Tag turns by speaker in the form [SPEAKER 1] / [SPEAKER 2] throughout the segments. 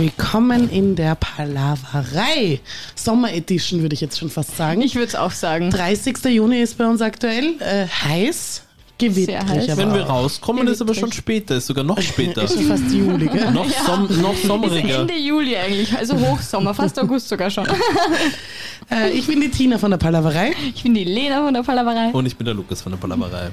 [SPEAKER 1] Willkommen in der Palaverei. Sommer Edition würde ich jetzt schon fast sagen.
[SPEAKER 2] Ich würde es auch sagen.
[SPEAKER 1] 30. Juni ist bei uns aktuell äh, heiß, gewittrig.
[SPEAKER 2] Sehr heiß.
[SPEAKER 3] Wenn wir rauskommen, ist aber schon später, ist sogar noch später.
[SPEAKER 1] Ist schon fast Juli, gell?
[SPEAKER 3] noch, som noch
[SPEAKER 2] Ist
[SPEAKER 3] sommeriger.
[SPEAKER 2] Ende Juli eigentlich, also Hochsommer, fast August sogar schon.
[SPEAKER 1] Äh, ich bin die Tina von der Palaverei.
[SPEAKER 2] Ich bin die Lena von der Palaverei.
[SPEAKER 3] Und ich bin der Lukas von der Palaverei.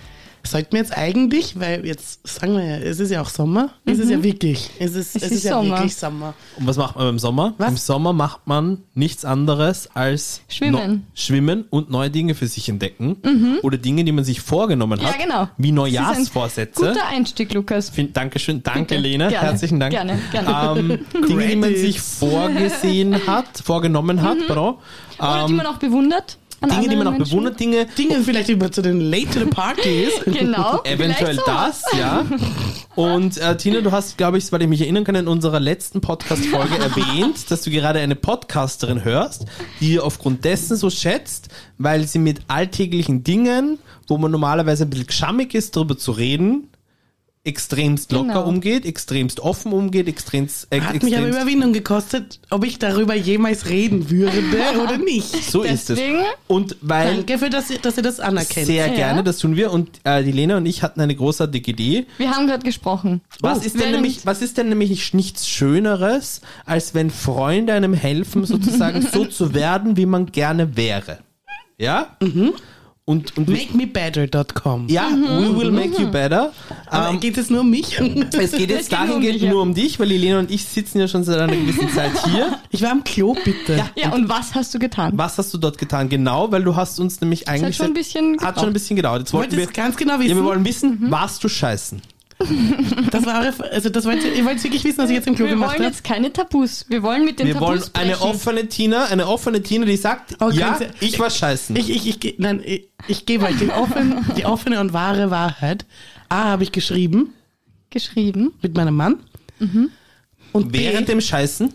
[SPEAKER 1] Sollten wir jetzt eigentlich, weil jetzt sagen wir ja, es ist ja auch Sommer, es ist ja wirklich, es ist, es
[SPEAKER 2] Es
[SPEAKER 1] ist,
[SPEAKER 2] ist
[SPEAKER 1] ja
[SPEAKER 2] Sommer.
[SPEAKER 1] wirklich Sommer.
[SPEAKER 3] Und was macht man beim Sommer?
[SPEAKER 1] Was?
[SPEAKER 3] Im Sommer macht man nichts anderes als
[SPEAKER 2] Schwimmen.
[SPEAKER 3] no- schwimmen und neue Dinge für sich entdecken. Oder Dinge, die man sich vorgenommen
[SPEAKER 2] Ja,
[SPEAKER 3] hat.
[SPEAKER 2] genau.
[SPEAKER 3] Wie
[SPEAKER 2] Das ist
[SPEAKER 3] Neujahrsvorsätze.
[SPEAKER 2] ein Guter Einstieg, Lukas.
[SPEAKER 3] Find, Dankeschön, danke
[SPEAKER 2] Bitte.
[SPEAKER 3] Lena,
[SPEAKER 2] Gerne.
[SPEAKER 3] herzlichen Dank.
[SPEAKER 2] Gerne, gerne.
[SPEAKER 3] Ähm, Dinge, die man sich vorgesehen hat, vorgenommen hat, pardon.
[SPEAKER 2] Oder die
[SPEAKER 3] Ähm,
[SPEAKER 2] man auch bewundert. An
[SPEAKER 3] Dinge, die man auch
[SPEAKER 2] Menschen.
[SPEAKER 3] bewundert, Dinge,
[SPEAKER 1] Dinge vielleicht, wie man zu den Late to the Party ist.
[SPEAKER 2] Genau.
[SPEAKER 3] Eventuell das, ja. Und äh, Tina, du hast, glaube ich, soweit ich mich erinnern kann, in unserer letzten Podcast-Folge erwähnt, dass du gerade eine Podcasterin hörst, die ihr aufgrund dessen so schätzt, weil sie mit alltäglichen Dingen, wo man normalerweise ein bisschen geschammig ist, darüber zu reden, extremst locker
[SPEAKER 2] Genau.
[SPEAKER 3] umgeht, extremst offen umgeht, extremst, äh,
[SPEAKER 1] Hat mich aber
[SPEAKER 3] extremst
[SPEAKER 1] Überwindung gekostet, ob ich darüber jemals reden würde oder nicht.
[SPEAKER 3] so ist es.
[SPEAKER 2] Deswegen-
[SPEAKER 3] Und weil
[SPEAKER 1] Danke für, dass ihr, dass ihr das anerkennt.
[SPEAKER 3] sehr
[SPEAKER 2] Ja.
[SPEAKER 3] gerne, das tun wir. Und äh, die Lena und ich hatten eine großartige Idee.
[SPEAKER 2] Wir haben gerade gesprochen.
[SPEAKER 3] Was
[SPEAKER 2] Oh,
[SPEAKER 3] ist denn nämlich, was ist denn nämlich nicht- nichts Schöneres, als wenn Freunde einem helfen, sozusagen so zu werden, wie man gerne wäre? Ja? Und, und
[SPEAKER 1] MakeMeBetter.com.
[SPEAKER 3] ja, we will make you better.
[SPEAKER 1] Aber
[SPEAKER 3] Ähm,
[SPEAKER 1] geht es nur um mich?
[SPEAKER 3] es geht
[SPEAKER 2] Es
[SPEAKER 3] jetzt
[SPEAKER 2] geht nur um
[SPEAKER 3] dahingehend
[SPEAKER 2] dich, ja.
[SPEAKER 3] nur um dich, weil die Lena und ich sitzen ja schon seit einer gewissen Zeit hier.
[SPEAKER 1] Ich war am Klo, bitte.
[SPEAKER 2] Ja, und was hast du getan?
[SPEAKER 3] Was hast du dort getan? Genau, weil du hast uns nämlich eigentlich...
[SPEAKER 2] schon ein bisschen
[SPEAKER 3] Hat schon ein
[SPEAKER 2] gedauert.
[SPEAKER 3] bisschen gedauert. Jetzt wollten wir,
[SPEAKER 1] ganz genau
[SPEAKER 3] ja,
[SPEAKER 1] wissen?
[SPEAKER 3] wir wollen wissen, warst du scheißen?
[SPEAKER 1] Das war eure, also das wollt ihr, ihr wollt wirklich wissen, was ich jetzt im Klo
[SPEAKER 2] Wir
[SPEAKER 1] gemacht
[SPEAKER 2] wollen
[SPEAKER 1] habe?
[SPEAKER 2] jetzt keine Tabus. Wir wollen mit den
[SPEAKER 3] Wir wollen
[SPEAKER 2] Tabus
[SPEAKER 3] eine
[SPEAKER 2] brechen.
[SPEAKER 3] offene Tina, eine offene Tina, die sagt,
[SPEAKER 1] Oh,
[SPEAKER 3] ja,
[SPEAKER 1] du-
[SPEAKER 3] ich war scheißen.
[SPEAKER 1] Ich, ich, ich, nein, ich, ich gebe euch die offene, die offene und wahre Wahrheit. A, habe ich geschrieben
[SPEAKER 2] geschrieben.
[SPEAKER 1] mit meinem Mann. Und B,
[SPEAKER 3] Während dem Scheißen?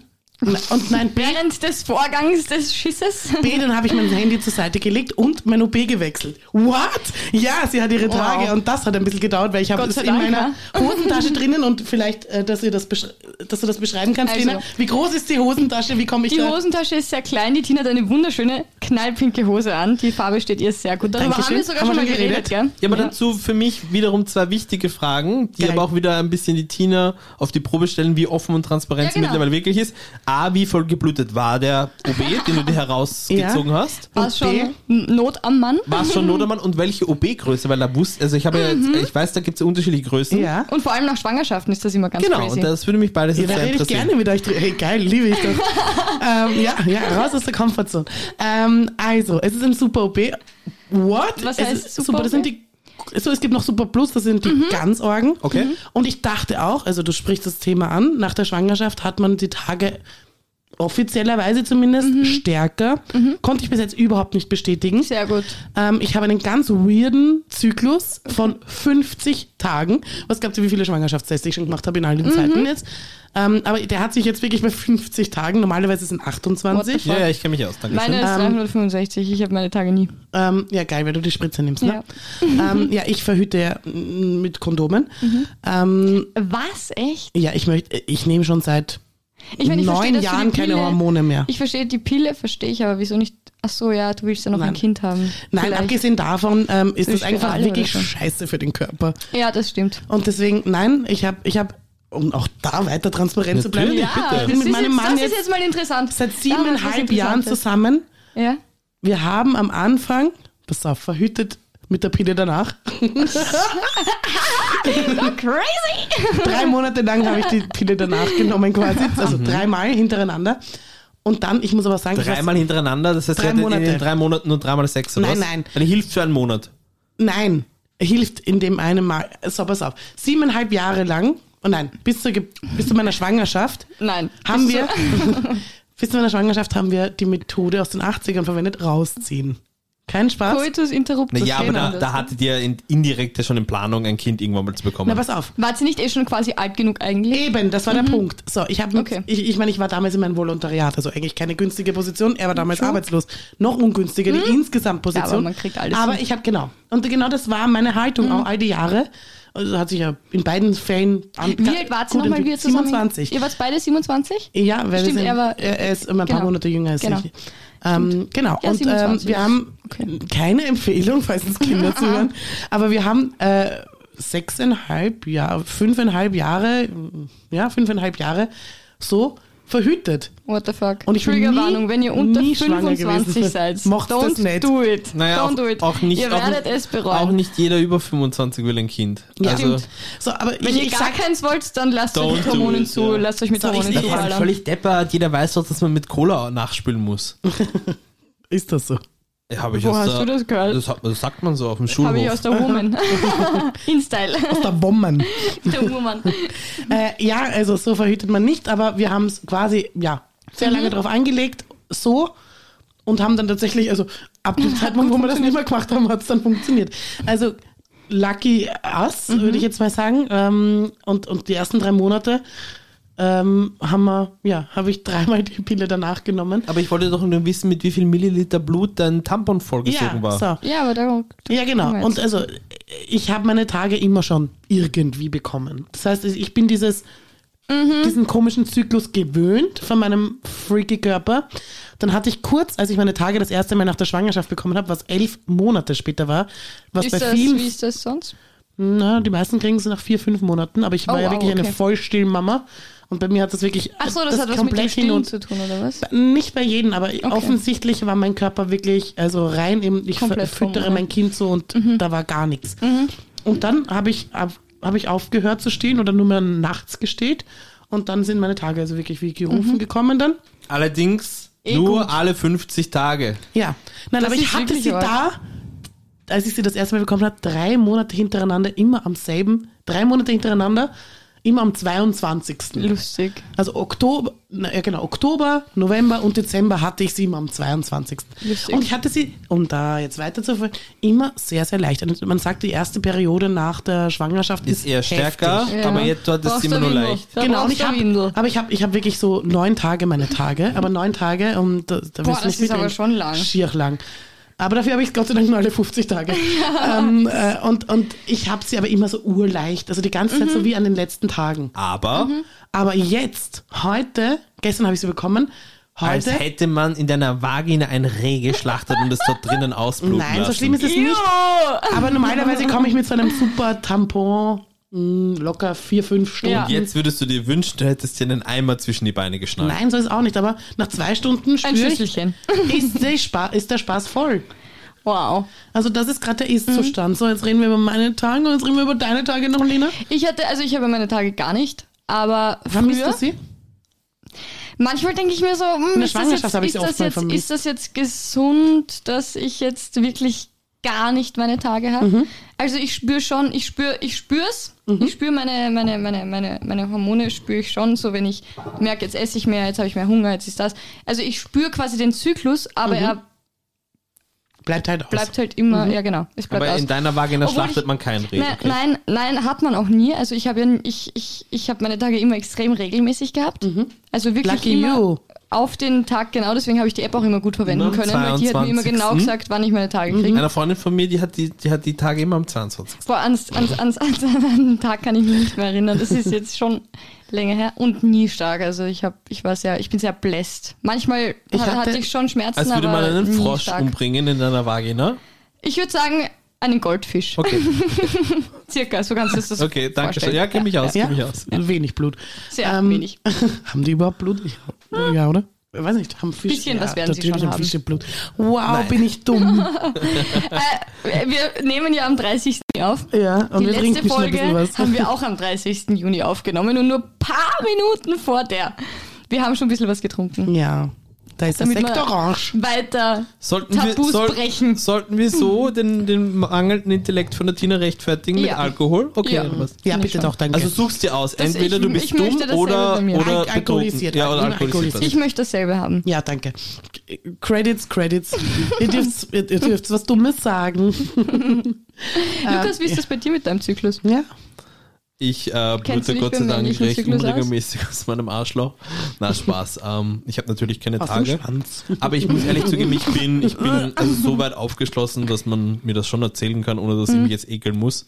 [SPEAKER 1] Und nein, B,
[SPEAKER 2] Während des Vorgangs des Schisses.
[SPEAKER 1] B, dann habe ich mein Handy zur Seite gelegt und mein OP gewechselt. What? Ja, sie hat ihre
[SPEAKER 2] Wow.
[SPEAKER 1] Tage und das hat ein bisschen gedauert, weil ich habe es in
[SPEAKER 2] Dank,
[SPEAKER 1] meiner Hosentasche drinnen und vielleicht, äh, dass, ihr das dass du das beschreiben kannst,
[SPEAKER 2] Also.
[SPEAKER 1] Lena. Wie groß ist die Hosentasche? Wie komme ich
[SPEAKER 2] Die
[SPEAKER 1] da?
[SPEAKER 2] Hosentasche ist sehr klein. Die Tina hat eine wunderschöne knallpinke Hose an. Die Farbe steht ihr sehr gut. Darüber
[SPEAKER 1] Dankeschön.
[SPEAKER 2] haben wir sogar
[SPEAKER 1] Haben
[SPEAKER 2] schon mal geredet,
[SPEAKER 1] geredet?
[SPEAKER 2] gell?
[SPEAKER 3] Ja, aber dazu für mich wiederum zwei wichtige Fragen, die
[SPEAKER 1] Geil.
[SPEAKER 3] aber auch wieder ein bisschen die Tina auf die Probe stellen, wie offen und transparent
[SPEAKER 2] Ja,
[SPEAKER 3] sie
[SPEAKER 2] genau.
[SPEAKER 3] mittlerweile wirklich ist. A, wie voll geblutet war der OB, den du dir herausgezogen hast?
[SPEAKER 2] War es schon? Not am Mann?
[SPEAKER 3] War es schon Notermann und welche OB-Größe? Weil da wusste, also ich habe ja
[SPEAKER 2] Mhm.
[SPEAKER 3] jetzt, ich weiß, da gibt es ja unterschiedliche Größen.
[SPEAKER 1] Ja.
[SPEAKER 2] Und vor allem nach Schwangerschaften ist das immer ganz
[SPEAKER 3] Genau,
[SPEAKER 2] crazy.
[SPEAKER 3] und das würde mich beides
[SPEAKER 1] Ja,
[SPEAKER 3] sehr
[SPEAKER 1] rede ich
[SPEAKER 3] interessieren.
[SPEAKER 1] gerne mit euch drüber. Hey, geil, liebe ich doch. ähm, ja, ja, raus aus der Komfortzone. Ähm, also, es ist ein Super OP. What?
[SPEAKER 2] Was
[SPEAKER 1] es
[SPEAKER 2] heißt
[SPEAKER 1] ist
[SPEAKER 2] Super
[SPEAKER 1] Das sind die, so, es gibt noch Super Plus, das sind die
[SPEAKER 2] Mhm.
[SPEAKER 1] Ganzorgen.
[SPEAKER 3] Okay.
[SPEAKER 1] Und ich dachte auch, also du sprichst das Thema an, nach der Schwangerschaft hat man die Tage offiziellerweise zumindest
[SPEAKER 2] Mhm.
[SPEAKER 1] stärker. Konnte ich bis jetzt überhaupt nicht bestätigen.
[SPEAKER 2] Sehr gut.
[SPEAKER 1] Ähm, ich habe einen ganz weirden Zyklus von 50 Tagen. Was glaubt ihr, wie viele Schwangerschaftstests ich schon gemacht habe in all den
[SPEAKER 2] Mhm.
[SPEAKER 1] Zeiten jetzt? Ähm, aber der hat sich jetzt wirklich bei 50 Tagen. Normalerweise sind 28.
[SPEAKER 3] Ja, ja, ich kenne mich aus, danke
[SPEAKER 2] Meine ist
[SPEAKER 1] Ähm,
[SPEAKER 2] 365. Ich habe meine Tage nie.
[SPEAKER 1] Ähm, ja, geil, weil du die Spritze nimmst. Ne? Ja. ähm, ja, ich verhüte ja mm, mit Kondomen.
[SPEAKER 2] Mhm.
[SPEAKER 1] Ähm,
[SPEAKER 2] Was? Echt?
[SPEAKER 1] ja, ich möchte, ich nehme schon seit
[SPEAKER 2] Ich meine, ich
[SPEAKER 1] neun Jahren
[SPEAKER 2] die
[SPEAKER 1] keine
[SPEAKER 2] Pille-
[SPEAKER 1] Hormone mehr.
[SPEAKER 2] Ich verstehe die Pille, verstehe ich, aber wieso nicht? Ach so, ja, du willst ja noch
[SPEAKER 1] Nein.
[SPEAKER 2] ein Kind haben.
[SPEAKER 1] Nein,
[SPEAKER 2] Vielleicht.
[SPEAKER 1] abgesehen davon ähm, ist das einfach wirklich
[SPEAKER 2] so.
[SPEAKER 1] scheiße für den Körper.
[SPEAKER 2] Ja, das stimmt.
[SPEAKER 1] Und deswegen, nein, ich habe, ich habe, um auch da weiter transparent zu bleiben,
[SPEAKER 3] Natürlich.
[SPEAKER 1] ich bin mit meinem
[SPEAKER 2] ist
[SPEAKER 1] Mann
[SPEAKER 2] jetzt, das
[SPEAKER 1] jetzt
[SPEAKER 2] ist jetzt mal interessant.
[SPEAKER 1] seit siebeneinhalb Jahren zusammen.
[SPEAKER 2] Ja?
[SPEAKER 1] Wir haben am Anfang, pass auf, verhütet mit der Pille danach.
[SPEAKER 2] Crazy!
[SPEAKER 1] drei Monate lang habe ich die Pille danach genommen quasi, also dreimal hintereinander. Und dann, ich muss aber sagen,
[SPEAKER 3] Dreimal hintereinander, das heißt,
[SPEAKER 1] Drei
[SPEAKER 3] in
[SPEAKER 1] Monate.
[SPEAKER 3] den drei Monaten nur dreimal Sex, oder
[SPEAKER 1] Nein,
[SPEAKER 3] was?
[SPEAKER 1] nein.
[SPEAKER 3] Eine hilft für einen Monat.
[SPEAKER 1] nein, hilft in dem einen Mal. So, pass auf, siebeneinhalb Jahre lang, oh nein, bis, zur, Ge- bis zu meiner Schwangerschaft
[SPEAKER 2] Nein.
[SPEAKER 1] haben wir, bis zu meiner Schwangerschaft haben wir die Methode aus den 80ern verwendet, rausziehen. Kein Spaß?
[SPEAKER 2] Coitus interruptus.
[SPEAKER 3] Naja, aber da, da hattet ihr in, indirekt ja schon in Planung, ein Kind irgendwann mal zu bekommen.
[SPEAKER 1] Na, pass auf.
[SPEAKER 2] Wart sie nicht eh schon quasi alt genug eigentlich?
[SPEAKER 1] Eben, das war der Punkt. So, ich habe,
[SPEAKER 2] Okay.
[SPEAKER 1] ich, ich meine, ich war damals in meinem Volontariat, also eigentlich keine günstige Position. Er war damals
[SPEAKER 2] True.
[SPEAKER 1] arbeitslos, noch ungünstiger die insgesamt Position.
[SPEAKER 2] Ja, aber man kriegt alles
[SPEAKER 1] Aber
[SPEAKER 2] hin.
[SPEAKER 1] ich habe genau und genau das war meine Haltung auch all die Jahre. Also hat sich ja in beiden Fällen an,
[SPEAKER 2] Wie alt wart ihr nochmal wieder zusammen?
[SPEAKER 1] 27.
[SPEAKER 2] Ihr wart beide 27?
[SPEAKER 1] Ja, weil
[SPEAKER 2] Stimmt,
[SPEAKER 1] sind,
[SPEAKER 2] er war-
[SPEAKER 1] er, ist immer ein paar
[SPEAKER 2] genau.
[SPEAKER 1] Monate jünger als
[SPEAKER 2] Genau.
[SPEAKER 1] ich. Ähm, genau.
[SPEAKER 2] Ja,
[SPEAKER 1] und ähm,
[SPEAKER 2] 27.
[SPEAKER 1] wir haben
[SPEAKER 2] Okay.
[SPEAKER 1] keine Empfehlung, falls uns Kinder zuhören, aber wir haben äh, sechseinhalb Jahre, fünfeinhalb Jahre, ja, fünfeinhalb Jahre so verhütet.
[SPEAKER 2] What the fuck?
[SPEAKER 1] Und ich
[SPEAKER 2] Triggerwarnung, wenn ihr unter
[SPEAKER 1] nie schwanger
[SPEAKER 2] 25
[SPEAKER 1] gewesen.
[SPEAKER 2] seid,
[SPEAKER 1] Macht's das
[SPEAKER 2] don't
[SPEAKER 1] nicht.
[SPEAKER 2] do it.
[SPEAKER 3] Naja,
[SPEAKER 2] don't
[SPEAKER 3] auch,
[SPEAKER 2] do it.
[SPEAKER 3] auch nicht,
[SPEAKER 2] ihr
[SPEAKER 3] auch,
[SPEAKER 2] werdet
[SPEAKER 3] nicht-
[SPEAKER 2] es bereuen.
[SPEAKER 3] auch nicht jeder über 25 will ein Kind.
[SPEAKER 1] Ja.
[SPEAKER 3] also,
[SPEAKER 1] Stimmt. So, aber
[SPEAKER 2] Wenn
[SPEAKER 1] ich,
[SPEAKER 2] ihr
[SPEAKER 1] ich
[SPEAKER 2] gar
[SPEAKER 1] sag,
[SPEAKER 2] keins wollt, dann lasst euch mit Hormonen
[SPEAKER 3] it,
[SPEAKER 2] zu,
[SPEAKER 3] ja.
[SPEAKER 2] lasst euch mit
[SPEAKER 1] So,
[SPEAKER 2] Hormonen
[SPEAKER 1] ich-
[SPEAKER 3] das ist völlig deppert. Jeder weiß doch, dass man mit Cola nachspülen muss.
[SPEAKER 1] ist das so?
[SPEAKER 3] Ja, hab ich
[SPEAKER 2] Wo
[SPEAKER 3] aus
[SPEAKER 2] hast
[SPEAKER 3] der,
[SPEAKER 2] du das gehört?
[SPEAKER 3] Das, das sagt man so auf dem
[SPEAKER 2] Habe ich
[SPEAKER 3] Schulhof.
[SPEAKER 2] aus der Woman. In-Style.
[SPEAKER 1] Aus der Bomben.
[SPEAKER 2] Der Woman.
[SPEAKER 1] Äh, ja, also so verhütet man nicht, aber wir haben es quasi, ja, sehr lange drauf angelegt, so, und haben dann tatsächlich, also ab dem Zeitpunkt, wo wir das nicht mehr gemacht haben, hat es dann funktioniert. Also lucky us, würde ich jetzt mal sagen. Ähm, und, und die ersten drei Monate ähm, haben wir, ja, habe ich dreimal die Pille danach genommen.
[SPEAKER 3] Aber ich wollte doch nur wissen, mit wie viel Milliliter Blut dein Tampon vollgesogen
[SPEAKER 1] Ja,
[SPEAKER 3] war.
[SPEAKER 1] so.
[SPEAKER 2] Ja, aber da.
[SPEAKER 1] Ja, genau. Und also, ich habe meine Tage immer schon irgendwie bekommen. Das heißt, ich bin dieses, diesen komischen Zyklus gewöhnt von meinem freaky Körper. Dann hatte ich kurz, als ich meine Tage das erste Mal nach der Schwangerschaft bekommen habe, was elf Monate später war, was
[SPEAKER 2] Ist
[SPEAKER 1] bei
[SPEAKER 2] das,
[SPEAKER 1] vielen,
[SPEAKER 2] wie ist das sonst?
[SPEAKER 1] na, die meisten kriegen es nach vier, fünf Monaten, aber ich war
[SPEAKER 2] Oh,
[SPEAKER 1] ja
[SPEAKER 2] wow,
[SPEAKER 1] wirklich eine
[SPEAKER 2] okay.
[SPEAKER 1] Vollstillmama. Und bei mir hat das wirklich
[SPEAKER 2] Ach so, das, hat was mit dem Stillen
[SPEAKER 1] und
[SPEAKER 2] zu tun, oder was?
[SPEAKER 1] nicht bei jedem, aber offensichtlich war mein Körper wirklich, also rein im, ich
[SPEAKER 2] Komplett
[SPEAKER 1] fü- füttere mein Kind so und da war gar nichts. Und dann habe ich, hab, hab ich aufgehört zu stehen oder nur mehr nachts gestillt und dann sind meine Tage also wirklich wie gerufen gekommen dann.
[SPEAKER 3] Allerdings
[SPEAKER 2] Eh
[SPEAKER 3] nur
[SPEAKER 2] gut.
[SPEAKER 3] alle 50 Tage.
[SPEAKER 1] Ja, nein,
[SPEAKER 2] Das
[SPEAKER 1] aber ich hatte sie da, als ich sie das erste Mal bekommen habe, drei Monate hintereinander, immer am selben, drei Monate hintereinander, immer am 22.
[SPEAKER 2] Lustig.
[SPEAKER 1] Also Oktober, na, ja genau, Oktober, November und Dezember hatte ich sie immer am 22.
[SPEAKER 2] Lustig.
[SPEAKER 1] Und ich hatte sie, um da jetzt weiterzuführen, immer sehr, sehr leicht. Und man sagt, die erste Periode nach der Schwangerschaft ist,
[SPEAKER 3] Ist eher stärker,
[SPEAKER 1] heftig.
[SPEAKER 2] Ja.
[SPEAKER 3] aber jetzt dort ist es immer nur
[SPEAKER 2] Windel.
[SPEAKER 3] leicht.
[SPEAKER 2] Da
[SPEAKER 1] Genau, ich hab, aber ich habe ich hab wirklich so neun Tage meine Tage, aber neun Tage und da, da
[SPEAKER 2] Boah, das
[SPEAKER 1] nicht
[SPEAKER 2] ist aber schon lang.
[SPEAKER 1] Schier lang. Aber dafür habe ich Gott sei Dank nur alle 50 Tage. ähm, äh, und, und ich habe sie aber immer so urleicht, also die ganze Zeit
[SPEAKER 2] Mhm.
[SPEAKER 1] so wie an den letzten Tagen.
[SPEAKER 3] Aber
[SPEAKER 1] Aber jetzt, heute, gestern habe ich sie bekommen,
[SPEAKER 3] als
[SPEAKER 1] heute.
[SPEAKER 3] hätte man in deiner Vagina ein Reh geschlachtet und es dort drinnen ausbluten
[SPEAKER 1] Nein,
[SPEAKER 3] lassen.
[SPEAKER 1] so schlimm ist es nicht. Aber normalerweise komme ich mit so einem super Tampon locker vier, fünf Stunden.
[SPEAKER 2] Ja.
[SPEAKER 3] Jetzt würdest du dir wünschen, du hättest dir einen Eimer zwischen die Beine geschnallt.
[SPEAKER 1] Nein, so ist es auch nicht. Aber nach zwei Stunden
[SPEAKER 2] Ein
[SPEAKER 1] spüre ich,
[SPEAKER 2] Schüsselchen.
[SPEAKER 1] ist der, Spaß, ist der Spaß voll.
[SPEAKER 2] Wow.
[SPEAKER 1] Also das ist gerade der Ist-Zustand. So, jetzt reden wir über meine Tage und jetzt reden wir über deine Tage noch, Lena.
[SPEAKER 2] Ich hatte, also ich habe meine Tage gar nicht, aber
[SPEAKER 1] Vermisst
[SPEAKER 2] früher,
[SPEAKER 1] du sie?
[SPEAKER 2] manchmal denke ich mir so, hm, das jetzt, das jetzt, ist das jetzt gesund, dass ich jetzt wirklich gar nicht meine Tage habe?
[SPEAKER 1] Mhm.
[SPEAKER 2] Also ich spüre schon, ich spüre, ich spür's, ich spüre meine, meine, meine, meine, meine Hormone spüre ich schon, so wenn ich merke, jetzt esse ich mehr, jetzt habe ich mehr Hunger, jetzt ist das. Also ich spüre quasi den Zyklus, aber
[SPEAKER 1] Mhm.
[SPEAKER 2] er
[SPEAKER 1] Bleibt halt aus.
[SPEAKER 2] bleibt halt immer,
[SPEAKER 1] Mhm.
[SPEAKER 2] ja genau, es bleibt
[SPEAKER 3] Aber
[SPEAKER 2] aus.
[SPEAKER 3] in deiner Vagina
[SPEAKER 2] Obwohl
[SPEAKER 3] schlachtet
[SPEAKER 2] ich-
[SPEAKER 3] man kein Reh.
[SPEAKER 2] Nein,
[SPEAKER 3] okay?
[SPEAKER 2] nein, nein, hat man auch nie. Also ich habe ja, ich, ich, ich habe meine Tage immer extrem regelmäßig gehabt. Also wirklich
[SPEAKER 1] Lucky
[SPEAKER 2] immer
[SPEAKER 1] you.
[SPEAKER 2] Auf den Tag genau. Deswegen habe ich die App auch immer gut verwenden
[SPEAKER 3] Immer
[SPEAKER 2] können, weil die hat mir immer
[SPEAKER 3] 22..
[SPEAKER 2] genau gesagt, wann ich meine Tage kriege.
[SPEAKER 3] Eine Freundin von mir, die hat die, die hat die Tage immer am 22.
[SPEAKER 2] Boah, ans, ans, ans, ans, an den Tag kann ich mich nicht mehr erinnern. Das ist jetzt schon länger her und nie stark. Also ich habe, ich war sehr, ich bin sehr bläst. Manchmal
[SPEAKER 1] Ich
[SPEAKER 2] ha- hatte,
[SPEAKER 1] hatte-
[SPEAKER 2] ich schon Schmerzen,
[SPEAKER 3] Als würde man einen Frosch
[SPEAKER 2] stark.
[SPEAKER 3] umbringen in deiner Vagina.
[SPEAKER 2] Ich würde sagen einen Goldfisch.
[SPEAKER 3] Okay,
[SPEAKER 2] Circa, so kannst du es das
[SPEAKER 3] okay, danke schön. Ja, kenn mich aus,
[SPEAKER 1] Ja,
[SPEAKER 3] kenn mich aus.
[SPEAKER 1] wenig Blut.
[SPEAKER 2] Sehr wenig.
[SPEAKER 1] Haben die überhaupt Blut? Ja, ja oder? Ich weiß nicht, haben Fische.
[SPEAKER 2] Bisschen
[SPEAKER 1] ja,
[SPEAKER 2] was werden sie
[SPEAKER 1] natürlich
[SPEAKER 2] schon
[SPEAKER 1] haben. Fische Blut. Wow, bin ich dumm.
[SPEAKER 2] Äh, wir nehmen ja am 30. auf.
[SPEAKER 1] ja, und
[SPEAKER 2] Die
[SPEAKER 1] wir
[SPEAKER 2] letzte Folge haben wir auch am 30. Juni aufgenommen und nur ein paar Minuten vor der. Wir haben schon ein bisschen was getrunken.
[SPEAKER 1] Ja, da ist der
[SPEAKER 2] Damit
[SPEAKER 1] Sekt
[SPEAKER 2] wir
[SPEAKER 1] orange.
[SPEAKER 2] weiter
[SPEAKER 3] Sollten
[SPEAKER 2] Tabus
[SPEAKER 3] wir, soll,
[SPEAKER 2] brechen.
[SPEAKER 3] sollten wir so den, den mangelnden Intellekt von der Tina rechtfertigen mit
[SPEAKER 2] Ja.
[SPEAKER 3] Alkohol? Okay,
[SPEAKER 2] Ja.
[SPEAKER 3] oder was?
[SPEAKER 1] Ja, bitte doch, danke.
[SPEAKER 3] Also suchst dir aus.
[SPEAKER 2] Das-
[SPEAKER 3] Entweder
[SPEAKER 2] ich-
[SPEAKER 3] du bist
[SPEAKER 2] ich
[SPEAKER 3] dumm oder, oder
[SPEAKER 1] Al- alkoholisiert.
[SPEAKER 3] betrunken. Ja, oder alkoholisiert.
[SPEAKER 2] Ich möchte dasselbe haben.
[SPEAKER 1] ja, danke. Credits, Credits. ihr, dürft, ihr, ihr dürft was Dummes sagen.
[SPEAKER 2] Lukas, wie ist das bei dir mit deinem Zyklus?
[SPEAKER 1] Ja.
[SPEAKER 3] Ich äh, blute Gott sei Dank recht
[SPEAKER 2] Zyklus aus?
[SPEAKER 3] unregelmäßig aus meinem Arschloch. Na, Spaß. ähm, ich habe natürlich keine
[SPEAKER 1] Aus
[SPEAKER 3] Tage. Aber ich muss ehrlich zugeben, ich bin, ich bin also so weit aufgeschlossen, dass man mir das schon erzählen kann, ohne dass ich
[SPEAKER 2] Mhm.
[SPEAKER 3] mich jetzt ekeln muss.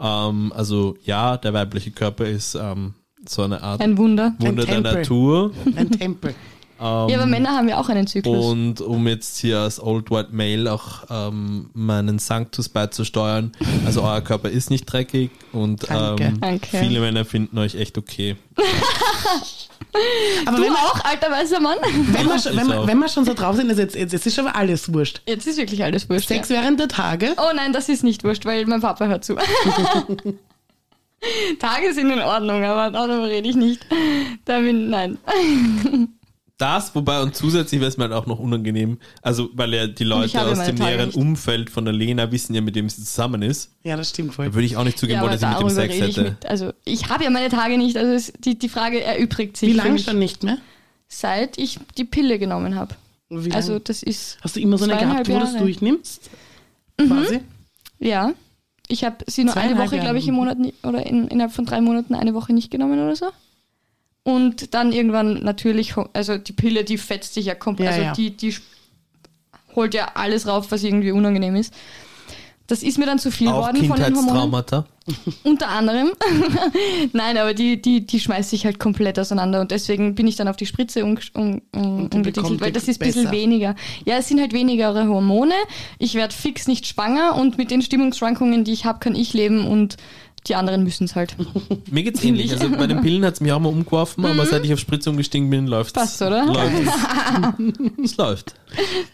[SPEAKER 3] Ähm, also ja, der weibliche Körper ist ähm, so eine Art
[SPEAKER 2] Ein Wunder.
[SPEAKER 3] Wunder der
[SPEAKER 1] Tempel.
[SPEAKER 3] Natur.
[SPEAKER 1] Ein Tempel.
[SPEAKER 3] Ähm,
[SPEAKER 2] Ja, aber Männer haben ja auch einen Zyklus.
[SPEAKER 3] und um jetzt hier als Old White Male auch ähm, meinen Sanctus beizusteuern, also euer Körper ist nicht dreckig und
[SPEAKER 1] Danke.
[SPEAKER 3] ähm,
[SPEAKER 2] Danke.
[SPEAKER 3] viele Männer finden euch echt okay.
[SPEAKER 1] Aber
[SPEAKER 2] du
[SPEAKER 1] wenn wir,
[SPEAKER 2] auch, alter weißer Mann?
[SPEAKER 1] wenn, wir schon, wenn, wir, wenn wir schon so drauf sind, ist jetzt, jetzt, jetzt ist schon alles wurscht.
[SPEAKER 2] Jetzt ist wirklich alles wurscht.
[SPEAKER 1] Sex
[SPEAKER 2] Ja.
[SPEAKER 1] während der Tage.
[SPEAKER 2] Oh nein, das ist nicht wurscht, weil mein Papa hört zu. Tage sind in Ordnung, aber darüber rede ich nicht. Da bin, nein.
[SPEAKER 3] Das, wobei und zusätzlich wäre es mir halt auch noch unangenehm, also weil ja die Leute aus dem näheren
[SPEAKER 2] nicht.
[SPEAKER 3] Umfeld von der Lena wissen ja, mit dem sie zusammen ist.
[SPEAKER 1] Ja, das stimmt voll.
[SPEAKER 3] Da würde ich auch nicht zugeben
[SPEAKER 2] Ja,
[SPEAKER 3] wollen, dass ich mit dem Sex hätte.
[SPEAKER 2] mit. Also ich habe ja meine Tage nicht, also es, die, die Frage erübrigt sich.
[SPEAKER 1] Wie lange schon nicht mehr?
[SPEAKER 2] Seit ich die Pille genommen habe.
[SPEAKER 1] Wie
[SPEAKER 2] Also das ist,
[SPEAKER 1] Hast du immer so eine gehabt, wo du durchnimmst? Quasi?
[SPEAKER 2] ja. Ich habe sie nur eine Woche, glaube ich, im Monat oder in, innerhalb von drei Monaten eine Woche nicht genommen oder so. Und dann irgendwann natürlich, also die Pille, die fetzt sich ja komplett,
[SPEAKER 1] Ja,
[SPEAKER 2] also
[SPEAKER 1] ja.
[SPEAKER 2] die, die holt ja alles rauf, was irgendwie unangenehm ist. Das ist mir dann zu viel geworden von den Hormonen. Unter anderem. Nein, aber die, die, die schmeißt sich halt komplett auseinander und deswegen bin ich dann auf die Spritze um, um, um, umgedickelt, weil das ist ein bisschen weniger. Ja, es sind halt weniger Hormone. Ich werde fix nicht schwanger und mit den Stimmungsschwankungen, die ich habe, kann ich leben und die anderen müssen es halt.
[SPEAKER 3] Mir geht's ähnlich. Also bei den Pillen hat es mich auch mal umgeworfen, aber seit ich auf Spritze umgestiegen bin, läuft's.
[SPEAKER 2] Mhm. Passt, oder?
[SPEAKER 3] Läuft. es läuft.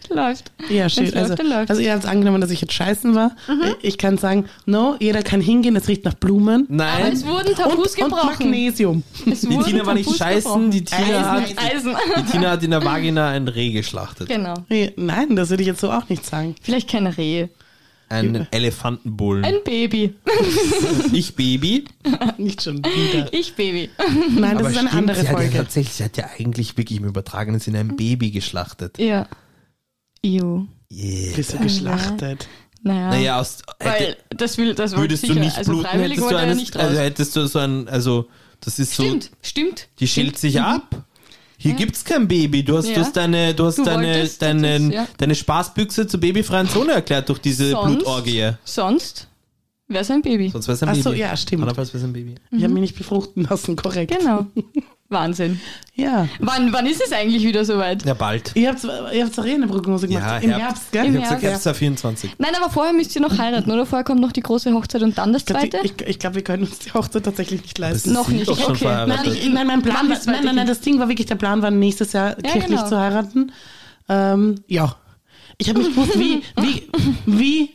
[SPEAKER 2] Läuft.
[SPEAKER 1] Ja, schön.
[SPEAKER 2] läuft,
[SPEAKER 1] Also,
[SPEAKER 2] dann läuft's.
[SPEAKER 1] also ihr habt angenommen, dass ich jetzt scheißen war.
[SPEAKER 2] Mhm.
[SPEAKER 1] Ich kann sagen, no, jeder kann hingehen, es riecht nach Blumen.
[SPEAKER 2] Aber
[SPEAKER 3] Nein,
[SPEAKER 2] es wurden
[SPEAKER 1] Und,
[SPEAKER 2] Tabus
[SPEAKER 1] und
[SPEAKER 2] gebrochen.
[SPEAKER 1] Magnesium.
[SPEAKER 2] Es
[SPEAKER 3] die Tina war nicht
[SPEAKER 2] Tabus
[SPEAKER 3] scheißen,
[SPEAKER 2] gebrochen.
[SPEAKER 3] die Tina,
[SPEAKER 1] Eisen,
[SPEAKER 3] hat,
[SPEAKER 2] Eisen.
[SPEAKER 3] die Tina hat in der Vagina ein Reh geschlachtet.
[SPEAKER 2] Genau.
[SPEAKER 1] Nee, Nein, das würde ich jetzt so auch nicht sagen.
[SPEAKER 2] Vielleicht kein Reh.
[SPEAKER 3] Einen Elefantenbullen.
[SPEAKER 2] Ein Baby.
[SPEAKER 3] Ich Baby.
[SPEAKER 1] Nicht schon wieder.
[SPEAKER 2] Ich Baby.
[SPEAKER 1] Nein, das ist eine
[SPEAKER 3] stimmt,
[SPEAKER 1] andere
[SPEAKER 3] sie hat ja
[SPEAKER 1] Folge.
[SPEAKER 3] tatsächlich, sie hat ja eigentlich wirklich im übertragenen Sinne ein Baby geschlachtet.
[SPEAKER 2] Ja. Ew.
[SPEAKER 3] Yeah.
[SPEAKER 1] Bist du geschlachtet?
[SPEAKER 2] Naja.
[SPEAKER 3] Naja, aus,
[SPEAKER 2] Weil
[SPEAKER 3] hätte,
[SPEAKER 2] das will, das
[SPEAKER 3] würdest
[SPEAKER 2] sicher.
[SPEAKER 3] du nicht
[SPEAKER 2] also
[SPEAKER 3] bluten,
[SPEAKER 2] freiwillig
[SPEAKER 3] hättest du eines,
[SPEAKER 2] nicht raus.
[SPEAKER 3] also hättest du so ein, also das ist so,
[SPEAKER 2] stimmt, stimmt.
[SPEAKER 3] die schält sich ab. Hier
[SPEAKER 2] Ja.
[SPEAKER 3] gibt's kein Baby. Du hast,
[SPEAKER 2] Ja.
[SPEAKER 3] du hast deine, du hast
[SPEAKER 2] Du
[SPEAKER 3] deine,
[SPEAKER 2] wolltest,
[SPEAKER 3] deine,
[SPEAKER 2] das ist- ja.
[SPEAKER 3] deine Spaßbüchse zur babyfreien Zone erklärt durch diese
[SPEAKER 2] Sonst?
[SPEAKER 3] Blutorgie.
[SPEAKER 2] Sonst wäre es ein Baby.
[SPEAKER 3] Sonst wäre es ein
[SPEAKER 1] Ach
[SPEAKER 3] Baby.
[SPEAKER 1] so, ja, stimmt.
[SPEAKER 3] Andererseits wäre es ein Baby.
[SPEAKER 1] Ich habe mich nicht befruchten lassen, korrekt.
[SPEAKER 2] Genau. Wahnsinn.
[SPEAKER 1] Ja.
[SPEAKER 2] Wann, wann ist es eigentlich wieder soweit?
[SPEAKER 3] Ja, bald.
[SPEAKER 1] Ihr habt, ihr habt doch eh eine Prognose gemacht.
[SPEAKER 3] Ja,
[SPEAKER 1] Im
[SPEAKER 3] Herbst.
[SPEAKER 1] Gell?
[SPEAKER 2] Im
[SPEAKER 3] Ich
[SPEAKER 2] Herbst.
[SPEAKER 3] Herbst 24.
[SPEAKER 2] Nein, aber vorher müsst ihr noch heiraten, oder? Vorher kommt noch die große Hochzeit und dann das
[SPEAKER 1] Ich glaube,
[SPEAKER 2] zweite?
[SPEAKER 1] ich, ich glaub, wir können uns die Hochzeit tatsächlich nicht leisten.
[SPEAKER 2] Noch nicht. Okay.
[SPEAKER 3] verheiratet.
[SPEAKER 1] Nein, ich, nein, mein Plan war, nein, nein, nein, das Ding war wirklich, der Plan war nächstes Jahr kirchlich
[SPEAKER 2] genau.
[SPEAKER 1] zu heiraten. Ähm, ja. Ich habe nicht gewusst, wie, wie, wie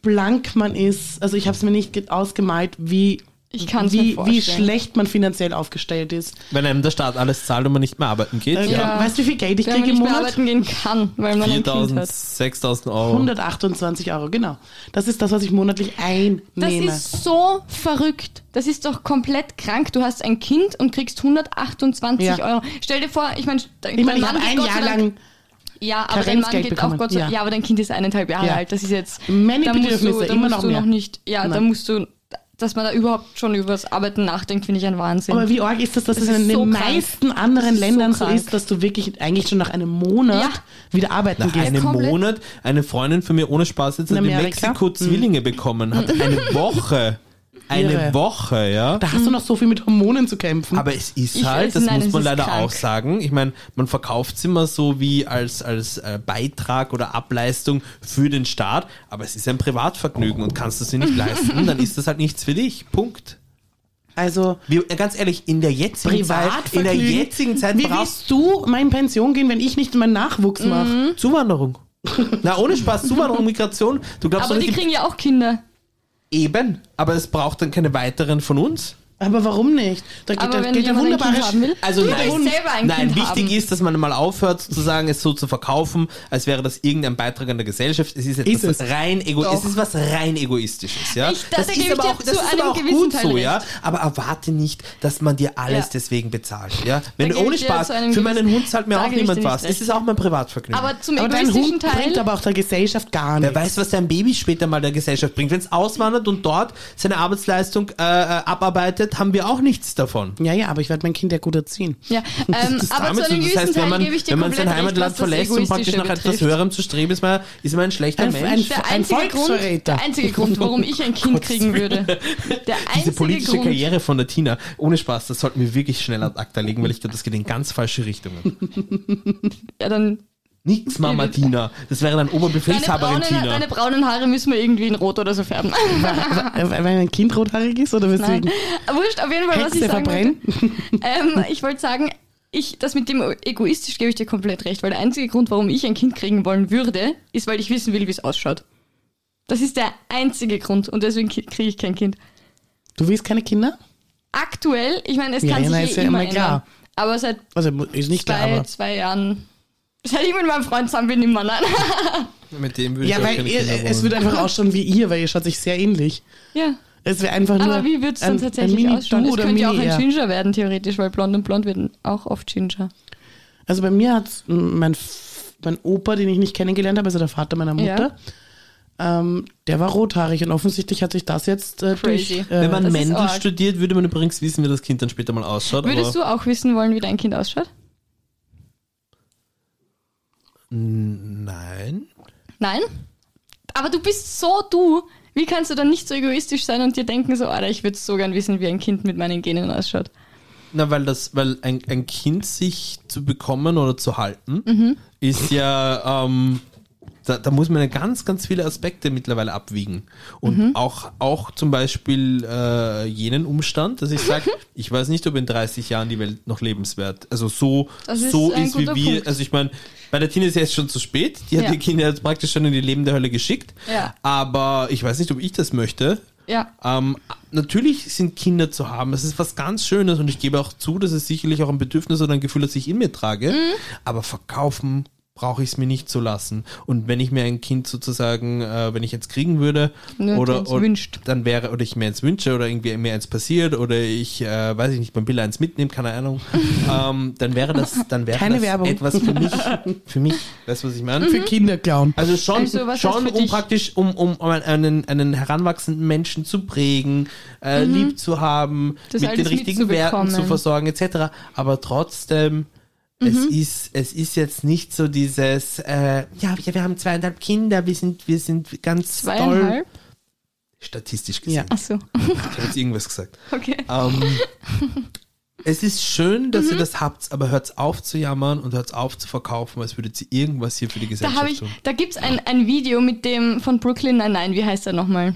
[SPEAKER 1] blank man ist. Also ich habe es mir nicht ge- ausgemalt, wie,
[SPEAKER 2] Ich kann's
[SPEAKER 1] wie, wie schlecht man finanziell aufgestellt ist.
[SPEAKER 3] Wenn einem der Staat alles zahlt und man nicht mehr arbeiten geht,
[SPEAKER 1] Äh,
[SPEAKER 3] ja.
[SPEAKER 1] Weißt du, wie viel Geld ich
[SPEAKER 2] Wenn man
[SPEAKER 1] kriege im
[SPEAKER 2] nicht mehr
[SPEAKER 1] Monat?
[SPEAKER 2] arbeiten gehen kann, weil man ein Kind
[SPEAKER 3] 4000,
[SPEAKER 2] hat.
[SPEAKER 3] 6000 Euro.
[SPEAKER 1] 128 Euro, genau. Das ist das, was ich monatlich
[SPEAKER 2] Das
[SPEAKER 1] einnehme.
[SPEAKER 2] ist so verrückt. Das ist doch komplett krank. Du hast ein Kind und kriegst 128
[SPEAKER 1] Ja.
[SPEAKER 2] Euro. Stell dir vor, ich meine,
[SPEAKER 1] ich meine, ich habe ein Jahr lang
[SPEAKER 2] Ja, aber dein Mann geht auch Gott sei
[SPEAKER 1] ja.
[SPEAKER 2] ja. aber dein Kind ist eineinhalb Jahre
[SPEAKER 1] Ja.
[SPEAKER 2] alt. Das ist jetzt.
[SPEAKER 1] Many
[SPEAKER 2] da musst du,
[SPEAKER 1] Bedürfnisse,
[SPEAKER 2] da
[SPEAKER 1] immer
[SPEAKER 2] musst
[SPEAKER 1] noch
[SPEAKER 2] du
[SPEAKER 1] mehr.
[SPEAKER 2] noch nicht. Ja, da
[SPEAKER 1] Nein.
[SPEAKER 2] musst du, dass man da überhaupt schon über das Arbeiten nachdenkt, finde ich ein Wahnsinn.
[SPEAKER 1] Aber wie arg ist das, dass
[SPEAKER 2] Das
[SPEAKER 1] es in
[SPEAKER 2] ist
[SPEAKER 1] den
[SPEAKER 2] so krank.
[SPEAKER 1] meisten anderen
[SPEAKER 2] so
[SPEAKER 1] Ländern so,
[SPEAKER 2] krank.
[SPEAKER 1] ist, dass du wirklich eigentlich schon nach einem Monat
[SPEAKER 2] Ja.
[SPEAKER 1] wieder arbeiten
[SPEAKER 3] Nach
[SPEAKER 1] gehst.
[SPEAKER 3] einem
[SPEAKER 2] komplett.
[SPEAKER 3] Monat, eine Freundin von mir ohne Spaß jetzt
[SPEAKER 1] In
[SPEAKER 3] hat in? Mexiko Zwillinge bekommen, hat eine Woche. Eine
[SPEAKER 1] Irre.
[SPEAKER 3] Woche, ja.
[SPEAKER 1] Da hast du noch so viel mit Hormonen zu kämpfen.
[SPEAKER 3] Aber es ist
[SPEAKER 2] Ich
[SPEAKER 3] halt,
[SPEAKER 2] weiß,
[SPEAKER 3] das
[SPEAKER 2] nein,
[SPEAKER 3] muss man leider
[SPEAKER 2] krank.
[SPEAKER 3] auch sagen. Ich meine, man verkauft es immer so wie als, als äh, Beitrag oder Ableistung für den Staat, aber es ist ein Privatvergnügen und kannst du es dir nicht leisten, dann ist das halt nichts für dich. Punkt.
[SPEAKER 1] also
[SPEAKER 3] Wir, äh, ganz ehrlich, in der jetzigen Zeit, in der jetzigen Zeit
[SPEAKER 1] Wie
[SPEAKER 3] brauchst
[SPEAKER 1] willst du in Pension gehen, wenn ich nicht meinen Nachwuchs
[SPEAKER 2] Mhm.
[SPEAKER 1] mache?
[SPEAKER 3] du Zuwanderung. Na, ohne Spaß, Zuwanderung, Migration. Du glaubst
[SPEAKER 2] aber
[SPEAKER 3] doch nicht, die-
[SPEAKER 2] kriegen ja auch Kinder.
[SPEAKER 3] Eben, aber es braucht dann keine weiteren von uns.
[SPEAKER 1] Aber warum nicht? Da geht,
[SPEAKER 2] Aber
[SPEAKER 1] da
[SPEAKER 2] wenn
[SPEAKER 1] geht ja
[SPEAKER 2] jemand ein
[SPEAKER 1] wunderbare
[SPEAKER 2] Kind haben will,
[SPEAKER 3] Also nein,
[SPEAKER 2] willst selber ein
[SPEAKER 3] nein
[SPEAKER 2] Kind
[SPEAKER 3] wichtig
[SPEAKER 2] haben.
[SPEAKER 3] ist, dass man mal aufhört, sozusagen es so zu verkaufen, als wäre das irgendein Beitrag an der Gesellschaft. Es ist etwas
[SPEAKER 1] Ist es.
[SPEAKER 3] rein ego
[SPEAKER 1] Doch.
[SPEAKER 3] es ist was rein egoistisches, ja.
[SPEAKER 2] Ich- da- da gebe ich
[SPEAKER 3] aber auch,
[SPEAKER 2] zu
[SPEAKER 3] das ist
[SPEAKER 2] einem
[SPEAKER 3] aber auch gut
[SPEAKER 2] Teil
[SPEAKER 3] so, ja.
[SPEAKER 2] recht.
[SPEAKER 3] Aber erwarte nicht, dass man dir alles
[SPEAKER 2] Ja.
[SPEAKER 3] deswegen bezahlt, ja. Wenn
[SPEAKER 2] Da
[SPEAKER 3] ohne Spaß für meinen Hund zahlt mir auch niemand was. Es ist auch mein Privatvergnügen.
[SPEAKER 2] Aber zum
[SPEAKER 1] Aber dein
[SPEAKER 2] egoistischen
[SPEAKER 1] Hund
[SPEAKER 2] Teil.
[SPEAKER 1] bringt aber auch der Gesellschaft gar
[SPEAKER 3] Wer
[SPEAKER 1] nichts.
[SPEAKER 3] weiß, was dein Baby später mal der Gesellschaft bringt. Wenn es auswandert und dort seine Arbeitsleistung äh, äh, abarbeitet, arbeitet, haben wir auch nichts davon.
[SPEAKER 1] Ja, ja, aber ich werde mein Kind ja gut erziehen.
[SPEAKER 2] Ja, ähm,
[SPEAKER 3] Das
[SPEAKER 2] aber zu einem
[SPEAKER 3] so. das heißt, wenn
[SPEAKER 2] Teil
[SPEAKER 3] man,
[SPEAKER 2] gebe ich dir
[SPEAKER 3] wenn man sein
[SPEAKER 2] recht,
[SPEAKER 3] Heimatland
[SPEAKER 2] das
[SPEAKER 3] verlässt und praktisch nach etwas
[SPEAKER 2] betrifft.
[SPEAKER 3] Höherem zu streben, ist man, ist man ein schlechter
[SPEAKER 1] Ein-
[SPEAKER 3] Mensch.
[SPEAKER 1] ein-
[SPEAKER 2] Der
[SPEAKER 1] Ein
[SPEAKER 2] einzige, Grund,
[SPEAKER 1] Volksverräter.
[SPEAKER 2] der einzige Grund, warum ich ein Kind kriegen würde. Der
[SPEAKER 3] Diese
[SPEAKER 2] einzige
[SPEAKER 3] politische
[SPEAKER 2] Grund.
[SPEAKER 3] Karriere von der Tina, ohne Spaß, das sollten wir wirklich schnell ad acta legen, weil ich glaube, das geht in ganz falsche Richtungen.
[SPEAKER 2] Ja, dann
[SPEAKER 3] Nichts Mama Tina, das wäre dann
[SPEAKER 2] deine
[SPEAKER 3] Oberbefehlshaberin
[SPEAKER 2] braunen,
[SPEAKER 3] Tina.
[SPEAKER 2] deine braunen Haare müssen wir irgendwie in Rot oder so färben.
[SPEAKER 1] Weil weil mein Kind rothaarig ist oder
[SPEAKER 2] Nein.
[SPEAKER 1] weswegen?
[SPEAKER 2] Wurscht, auf jeden Fall, was ich
[SPEAKER 1] Hexe
[SPEAKER 2] sagen wollte.
[SPEAKER 1] verbrennen?
[SPEAKER 2] Ähm, ich wollte sagen, ich, das mit dem egoistisch gebe ich dir komplett recht, weil der einzige Grund, warum ich ein Kind kriegen wollen würde, ist, weil ich wissen will, wie es ausschaut. Das ist der einzige Grund und deswegen kriege ich kein Kind.
[SPEAKER 1] Du willst keine Kinder?
[SPEAKER 2] Aktuell, ich meine, es
[SPEAKER 1] Ja,
[SPEAKER 2] kann sich eh
[SPEAKER 1] ist ja
[SPEAKER 2] immer
[SPEAKER 1] immer klar.
[SPEAKER 2] ändern. Aber seit
[SPEAKER 1] Also ist nicht klar,
[SPEAKER 2] zwei,
[SPEAKER 1] aber.
[SPEAKER 2] zwei Jahren, seit ich mit meinem Freund zusammen bin, immer nein.
[SPEAKER 3] Mit dem würde
[SPEAKER 1] Ja,
[SPEAKER 3] ich auch
[SPEAKER 1] weil
[SPEAKER 3] keine
[SPEAKER 1] ihr,
[SPEAKER 3] Kinder
[SPEAKER 1] es würde einfach ausschauen wie ihr, weil ihr schaut sich sehr ähnlich.
[SPEAKER 2] ja.
[SPEAKER 1] Es wäre einfach nur.
[SPEAKER 2] Aber wie wird es dann
[SPEAKER 1] ein-
[SPEAKER 2] tatsächlich
[SPEAKER 1] ein
[SPEAKER 2] ausschauen? Es
[SPEAKER 1] oder
[SPEAKER 2] könnte ja auch ein
[SPEAKER 1] er.
[SPEAKER 2] Ginger werden, theoretisch, weil blond und blond werden auch oft Ginger.
[SPEAKER 1] Also bei mir hat mein, F- mein Opa, den ich nicht kennengelernt habe, also der Vater meiner Mutter, ähm, der war rothaarig und offensichtlich hat sich das jetzt äh, durch.
[SPEAKER 2] Crazy.
[SPEAKER 1] Äh,
[SPEAKER 3] Wenn man
[SPEAKER 2] das ist
[SPEAKER 3] Mendel
[SPEAKER 2] arg.
[SPEAKER 3] studiert, würde man übrigens wissen, wie das Kind dann später mal ausschaut.
[SPEAKER 2] Würdest
[SPEAKER 3] aber
[SPEAKER 2] du auch wissen wollen, wie dein Kind ausschaut?
[SPEAKER 3] Nein.
[SPEAKER 2] Nein? Aber du bist so du. Wie kannst du dann nicht so egoistisch sein und dir denken so, Alter, ich würde so gern wissen, wie ein Kind mit meinen Genen ausschaut?
[SPEAKER 3] Na, weil das, weil ein, ein Kind sich zu bekommen oder zu halten,
[SPEAKER 2] Mhm.
[SPEAKER 3] ist ja, ähm, da, da muss man ja ganz, ganz viele Aspekte mittlerweile abwiegen. Und
[SPEAKER 2] Mhm.
[SPEAKER 3] auch, auch zum Beispiel äh, jenen Umstand, dass ich sage, ich weiß nicht, ob in 30 Jahren die Welt noch lebenswert, also so,
[SPEAKER 2] Das ist
[SPEAKER 3] so ist, wie
[SPEAKER 2] guter
[SPEAKER 3] wir,
[SPEAKER 2] Punkt.
[SPEAKER 3] also ich meine, bei der Tina ist jetzt schon zu spät, die hat
[SPEAKER 2] Ja.
[SPEAKER 3] die Kinder jetzt praktisch schon in die lebende Hölle geschickt,
[SPEAKER 2] Ja.
[SPEAKER 3] aber ich weiß nicht, ob ich das möchte.
[SPEAKER 2] Ja.
[SPEAKER 3] Ähm, natürlich sind Kinder zu haben, das ist was ganz Schönes und ich gebe auch zu, dass es sicherlich auch ein Bedürfnis oder ein Gefühl, das ich in mir trage,
[SPEAKER 2] Mhm.
[SPEAKER 3] aber verkaufen brauche ich es mir nicht zu lassen. Und wenn ich mir ein Kind sozusagen, äh, wenn ich jetzt kriegen würde
[SPEAKER 2] Nur
[SPEAKER 3] oder, oder
[SPEAKER 2] wünscht.
[SPEAKER 3] dann wäre, oder ich mir eins wünsche oder irgendwie mir eins passiert oder ich, äh, weiß ich nicht, beim Bill eins mitnehme, keine Ahnung, ähm, dann wäre das, dann wäre
[SPEAKER 1] Keine
[SPEAKER 3] das
[SPEAKER 1] Werbung.
[SPEAKER 3] etwas für mich, für mich, weißt du, was ich meine?
[SPEAKER 1] für Kinder klauen.
[SPEAKER 3] Also schon,
[SPEAKER 2] Also,
[SPEAKER 3] schon um
[SPEAKER 2] dich?
[SPEAKER 3] praktisch, um, um um einen, einen heranwachsenden Menschen zu prägen, äh, lieb zu haben,
[SPEAKER 2] Mhm. Das
[SPEAKER 3] mit den richtigen Werten zu versorgen, etc. Aber trotzdem, es,
[SPEAKER 2] Mhm.
[SPEAKER 3] ist, es ist jetzt nicht so dieses, äh, ja, wir, wir haben zweieinhalb Kinder, wir sind, wir sind ganz toll.
[SPEAKER 2] Zweieinhalb?
[SPEAKER 3] Statistisch gesehen.
[SPEAKER 2] Ach so.
[SPEAKER 3] Ich habe jetzt irgendwas gesagt.
[SPEAKER 2] Okay.
[SPEAKER 3] Ähm, es ist schön, dass ihr
[SPEAKER 2] Mhm.
[SPEAKER 3] das habt, aber hört auf zu jammern und hört auf zu verkaufen, als würdet ihr irgendwas hier für die
[SPEAKER 2] Da
[SPEAKER 3] Gesellschaft
[SPEAKER 2] habe ich,
[SPEAKER 3] tun.
[SPEAKER 2] da gibt's ein, ein Video mit dem von Brooklyn Nine-Nine, wie heißt er nochmal?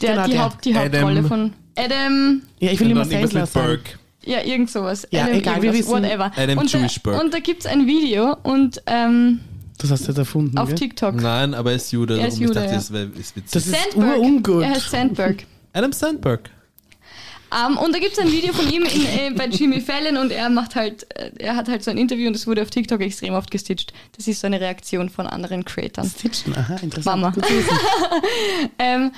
[SPEAKER 2] Der,
[SPEAKER 1] Genau,
[SPEAKER 2] die,
[SPEAKER 1] der.
[SPEAKER 2] Haupt, die
[SPEAKER 3] Adam.
[SPEAKER 2] Hauptrolle von Adam,
[SPEAKER 1] Ja, ich will immer Sandler sagen.
[SPEAKER 3] Burke.
[SPEAKER 2] Ja, irgend sowas.
[SPEAKER 1] Ja,
[SPEAKER 2] Adam
[SPEAKER 1] egal, wir
[SPEAKER 2] irgendwas,
[SPEAKER 1] wissen-
[SPEAKER 2] whatever.
[SPEAKER 3] Adam
[SPEAKER 2] und,
[SPEAKER 3] Jewish
[SPEAKER 2] da,
[SPEAKER 3] Burke.
[SPEAKER 2] und da gibt's ein Video und ähm,
[SPEAKER 1] Das hast du jetzt erfunden.
[SPEAKER 2] auf
[SPEAKER 1] gell?
[SPEAKER 2] TikTok.
[SPEAKER 3] Nein, aber er ist Jude,
[SPEAKER 2] Er ist Jude,
[SPEAKER 3] dachte,
[SPEAKER 2] ja.
[SPEAKER 3] das wär, ist witzig.
[SPEAKER 1] Das ist
[SPEAKER 2] Sandberg.
[SPEAKER 1] urungut.
[SPEAKER 2] Er heißt Sandberg.
[SPEAKER 3] Adam Sandberg.
[SPEAKER 2] Um, und da gibt's ein Video von ihm in, äh, bei Jimmy Fallon und er macht halt, äh, er hat halt so ein Interview und das wurde auf TikTok extrem oft gestitcht. Das ist so eine Reaktion von anderen Creators.
[SPEAKER 1] Stitchen, aha, interessant.
[SPEAKER 2] Mama. Ähm,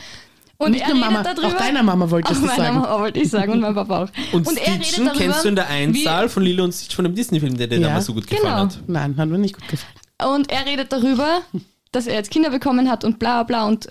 [SPEAKER 2] und
[SPEAKER 1] Nicht
[SPEAKER 2] er
[SPEAKER 1] nur
[SPEAKER 2] redet
[SPEAKER 1] Mama,
[SPEAKER 2] darüber.
[SPEAKER 1] auch deiner Mama wolltest
[SPEAKER 2] Auch
[SPEAKER 1] du
[SPEAKER 2] meiner
[SPEAKER 1] sagen.
[SPEAKER 2] Mama wollte ich sagen und mein Papa auch.
[SPEAKER 3] Und,
[SPEAKER 2] er
[SPEAKER 3] Stitchen
[SPEAKER 2] redet darüber,
[SPEAKER 3] kennst du in der Einzahl von Lilo und Stitch von dem Disney-Film, der dir
[SPEAKER 1] Ja,
[SPEAKER 3] damals so gut gefallen
[SPEAKER 2] genau.
[SPEAKER 3] hat.
[SPEAKER 1] Nein, hat mir nicht gut gefallen.
[SPEAKER 2] Und er redet darüber, dass er jetzt Kinder bekommen hat und bla bla und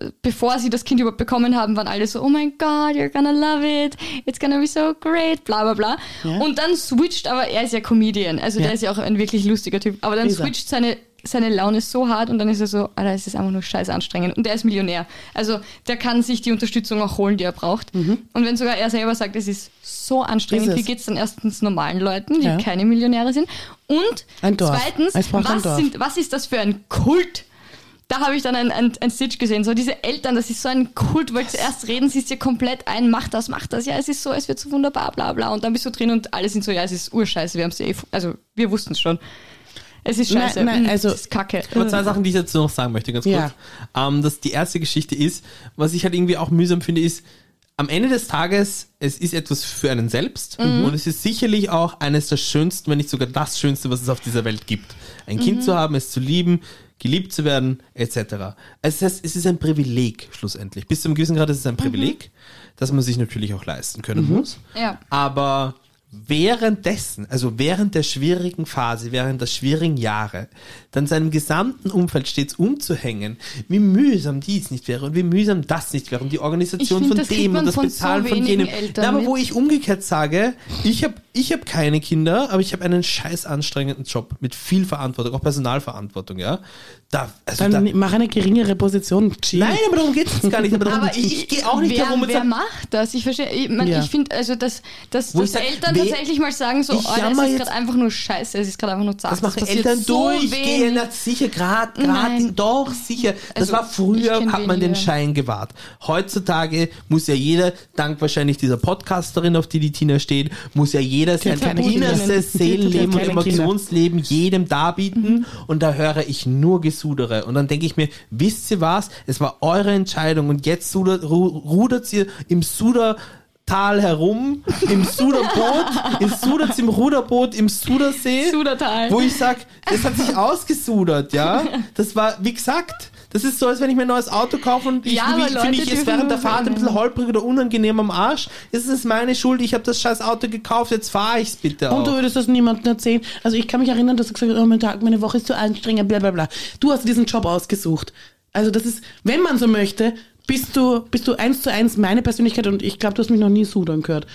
[SPEAKER 2] äh, bevor sie das Kind überhaupt bekommen haben, waren alle so, oh mein Gott, you're gonna love it, it's gonna be so great, bla bla bla.
[SPEAKER 1] Ja.
[SPEAKER 2] Und dann switcht, aber er ist ja Comedian, also
[SPEAKER 1] Ja.
[SPEAKER 2] der ist ja auch ein wirklich lustiger Typ, aber dann
[SPEAKER 1] Ist er.
[SPEAKER 2] switcht seine, seine Laune so hart und dann ist er so, Alter, es ist einfach nur scheiß anstrengend. Und er ist Millionär. Also der kann sich die Unterstützung auch holen, die er braucht. Und wenn sogar er selber sagt, es ist so anstrengend,
[SPEAKER 1] Mhm. Ist es.
[SPEAKER 2] wie geht's dann erstens normalen Leuten, die
[SPEAKER 1] Ja.
[SPEAKER 2] keine Millionäre sind? Und zweitens,
[SPEAKER 1] Es
[SPEAKER 2] was, sind, was ist das für ein Kult? Da habe ich dann ein, ein, ein Stitch gesehen. So diese Eltern, das ist so ein Kult, weil zuerst reden sie es dir komplett ein, mach das, mach das, ja, es ist so, es wird so wunderbar, bla bla. Und dann bist du drin und alle sind so, ja, es ist urscheiße, wir haben es eh, also wir wussten es schon. Es ist
[SPEAKER 1] Nein,
[SPEAKER 2] scheiße.
[SPEAKER 1] nein,
[SPEAKER 2] Mm,
[SPEAKER 1] also-
[SPEAKER 2] es ist kacke.
[SPEAKER 3] Aber zwei Sachen, die ich dazu noch sagen möchte, ganz kurz.
[SPEAKER 1] Ja.
[SPEAKER 3] Ähm, dass die erste Geschichte ist, was ich halt irgendwie auch mühsam finde, ist, am Ende des Tages, es ist etwas für einen selbst
[SPEAKER 2] Mhm.
[SPEAKER 3] und es ist sicherlich auch eines der schönsten, wenn nicht sogar das Schönste, was es auf dieser Welt gibt. Ein
[SPEAKER 2] Mhm.
[SPEAKER 3] Kind zu haben, es zu lieben, geliebt zu werden, etc. Es ist, es ist ein Privileg, schlussendlich. Bis zu einem gewissen Grad ist es ein Privileg, das man sich natürlich auch leisten können muss.
[SPEAKER 2] Ja.
[SPEAKER 3] Aber währenddessen, also während der schwierigen Phase, während der schwierigen Jahre, dann seinem gesamten Umfeld stets umzuhängen, wie mühsam dies nicht wäre und wie mühsam das nicht wäre und die Organisation
[SPEAKER 2] find,
[SPEAKER 3] von dem und das Bezahlen
[SPEAKER 2] so
[SPEAKER 3] von jenem.
[SPEAKER 2] Eltern
[SPEAKER 3] Na, aber wo
[SPEAKER 2] mit.
[SPEAKER 3] ich umgekehrt sage, ich habe ich hab keine Kinder, aber ich habe einen scheiß anstrengenden Job mit viel Verantwortung, auch Personalverantwortung, ja. Da, also
[SPEAKER 1] Dann
[SPEAKER 3] da,
[SPEAKER 1] mach eine geringere Position. Chill.
[SPEAKER 3] Nein, aber darum geht es gar nicht. Aber, darum,
[SPEAKER 2] Aber
[SPEAKER 3] ich, ich gehe auch nicht
[SPEAKER 2] wer,
[SPEAKER 3] darum
[SPEAKER 2] wer macht das? Ich verstehe, ich, mein,
[SPEAKER 1] Ja.
[SPEAKER 2] ich finde, also, dass, dass, dass
[SPEAKER 3] sag,
[SPEAKER 2] Eltern
[SPEAKER 3] wer-
[SPEAKER 2] tatsächlich mal sagen, so, oh, das
[SPEAKER 3] jammer
[SPEAKER 2] ist gerade einfach nur scheiße, es ist gerade einfach nur zart.
[SPEAKER 3] Das machen
[SPEAKER 2] Es passiert
[SPEAKER 3] Eltern
[SPEAKER 2] so
[SPEAKER 3] durchgehend, sicher, gerade, doch, sicher. Das
[SPEAKER 2] Also,
[SPEAKER 3] war früher, hat man den. Schein gewahrt. Heutzutage muss ja jeder, dank wahrscheinlich dieser Podcasterin, auf die die Tina steht, muss ja jeder sein innerstes
[SPEAKER 1] Die hat
[SPEAKER 3] Seelenleben und. Emotionsleben jedem darbieten
[SPEAKER 2] Mhm.
[SPEAKER 3] und da höre ich nur Gesudere. Und dann denke ich mir, wisst ihr was? Es war eure Entscheidung und jetzt rudert ihr im Suder Tal herum, im Suderboot, im Sudert im Ruderboot, im Sudersee
[SPEAKER 2] Sudertal.
[SPEAKER 3] wo ich sag, das hat sich ausgesudert, ja. Das war, wie gesagt, das ist so, als wenn ich mir ein neues Auto kaufe und ich,
[SPEAKER 2] Ja,
[SPEAKER 3] finde ich es während der Fahrt ein bisschen holprig oder unangenehm am Arsch. Ist es meine Schuld? Ich habe das scheiß Auto gekauft, jetzt fahre ich's bitte
[SPEAKER 1] Und du
[SPEAKER 3] auch.
[SPEAKER 1] würdest das niemandem erzählen. Also ich kann mich erinnern, dass du gesagt hast, oh mein Tag, meine Woche ist zu anstrengend, bla bla bla. Du hast diesen Job ausgesucht. Also das ist, wenn man so möchte, bist du, bist du eins zu eins meine Persönlichkeit und ich glaube, du hast mich noch nie sudern gehört.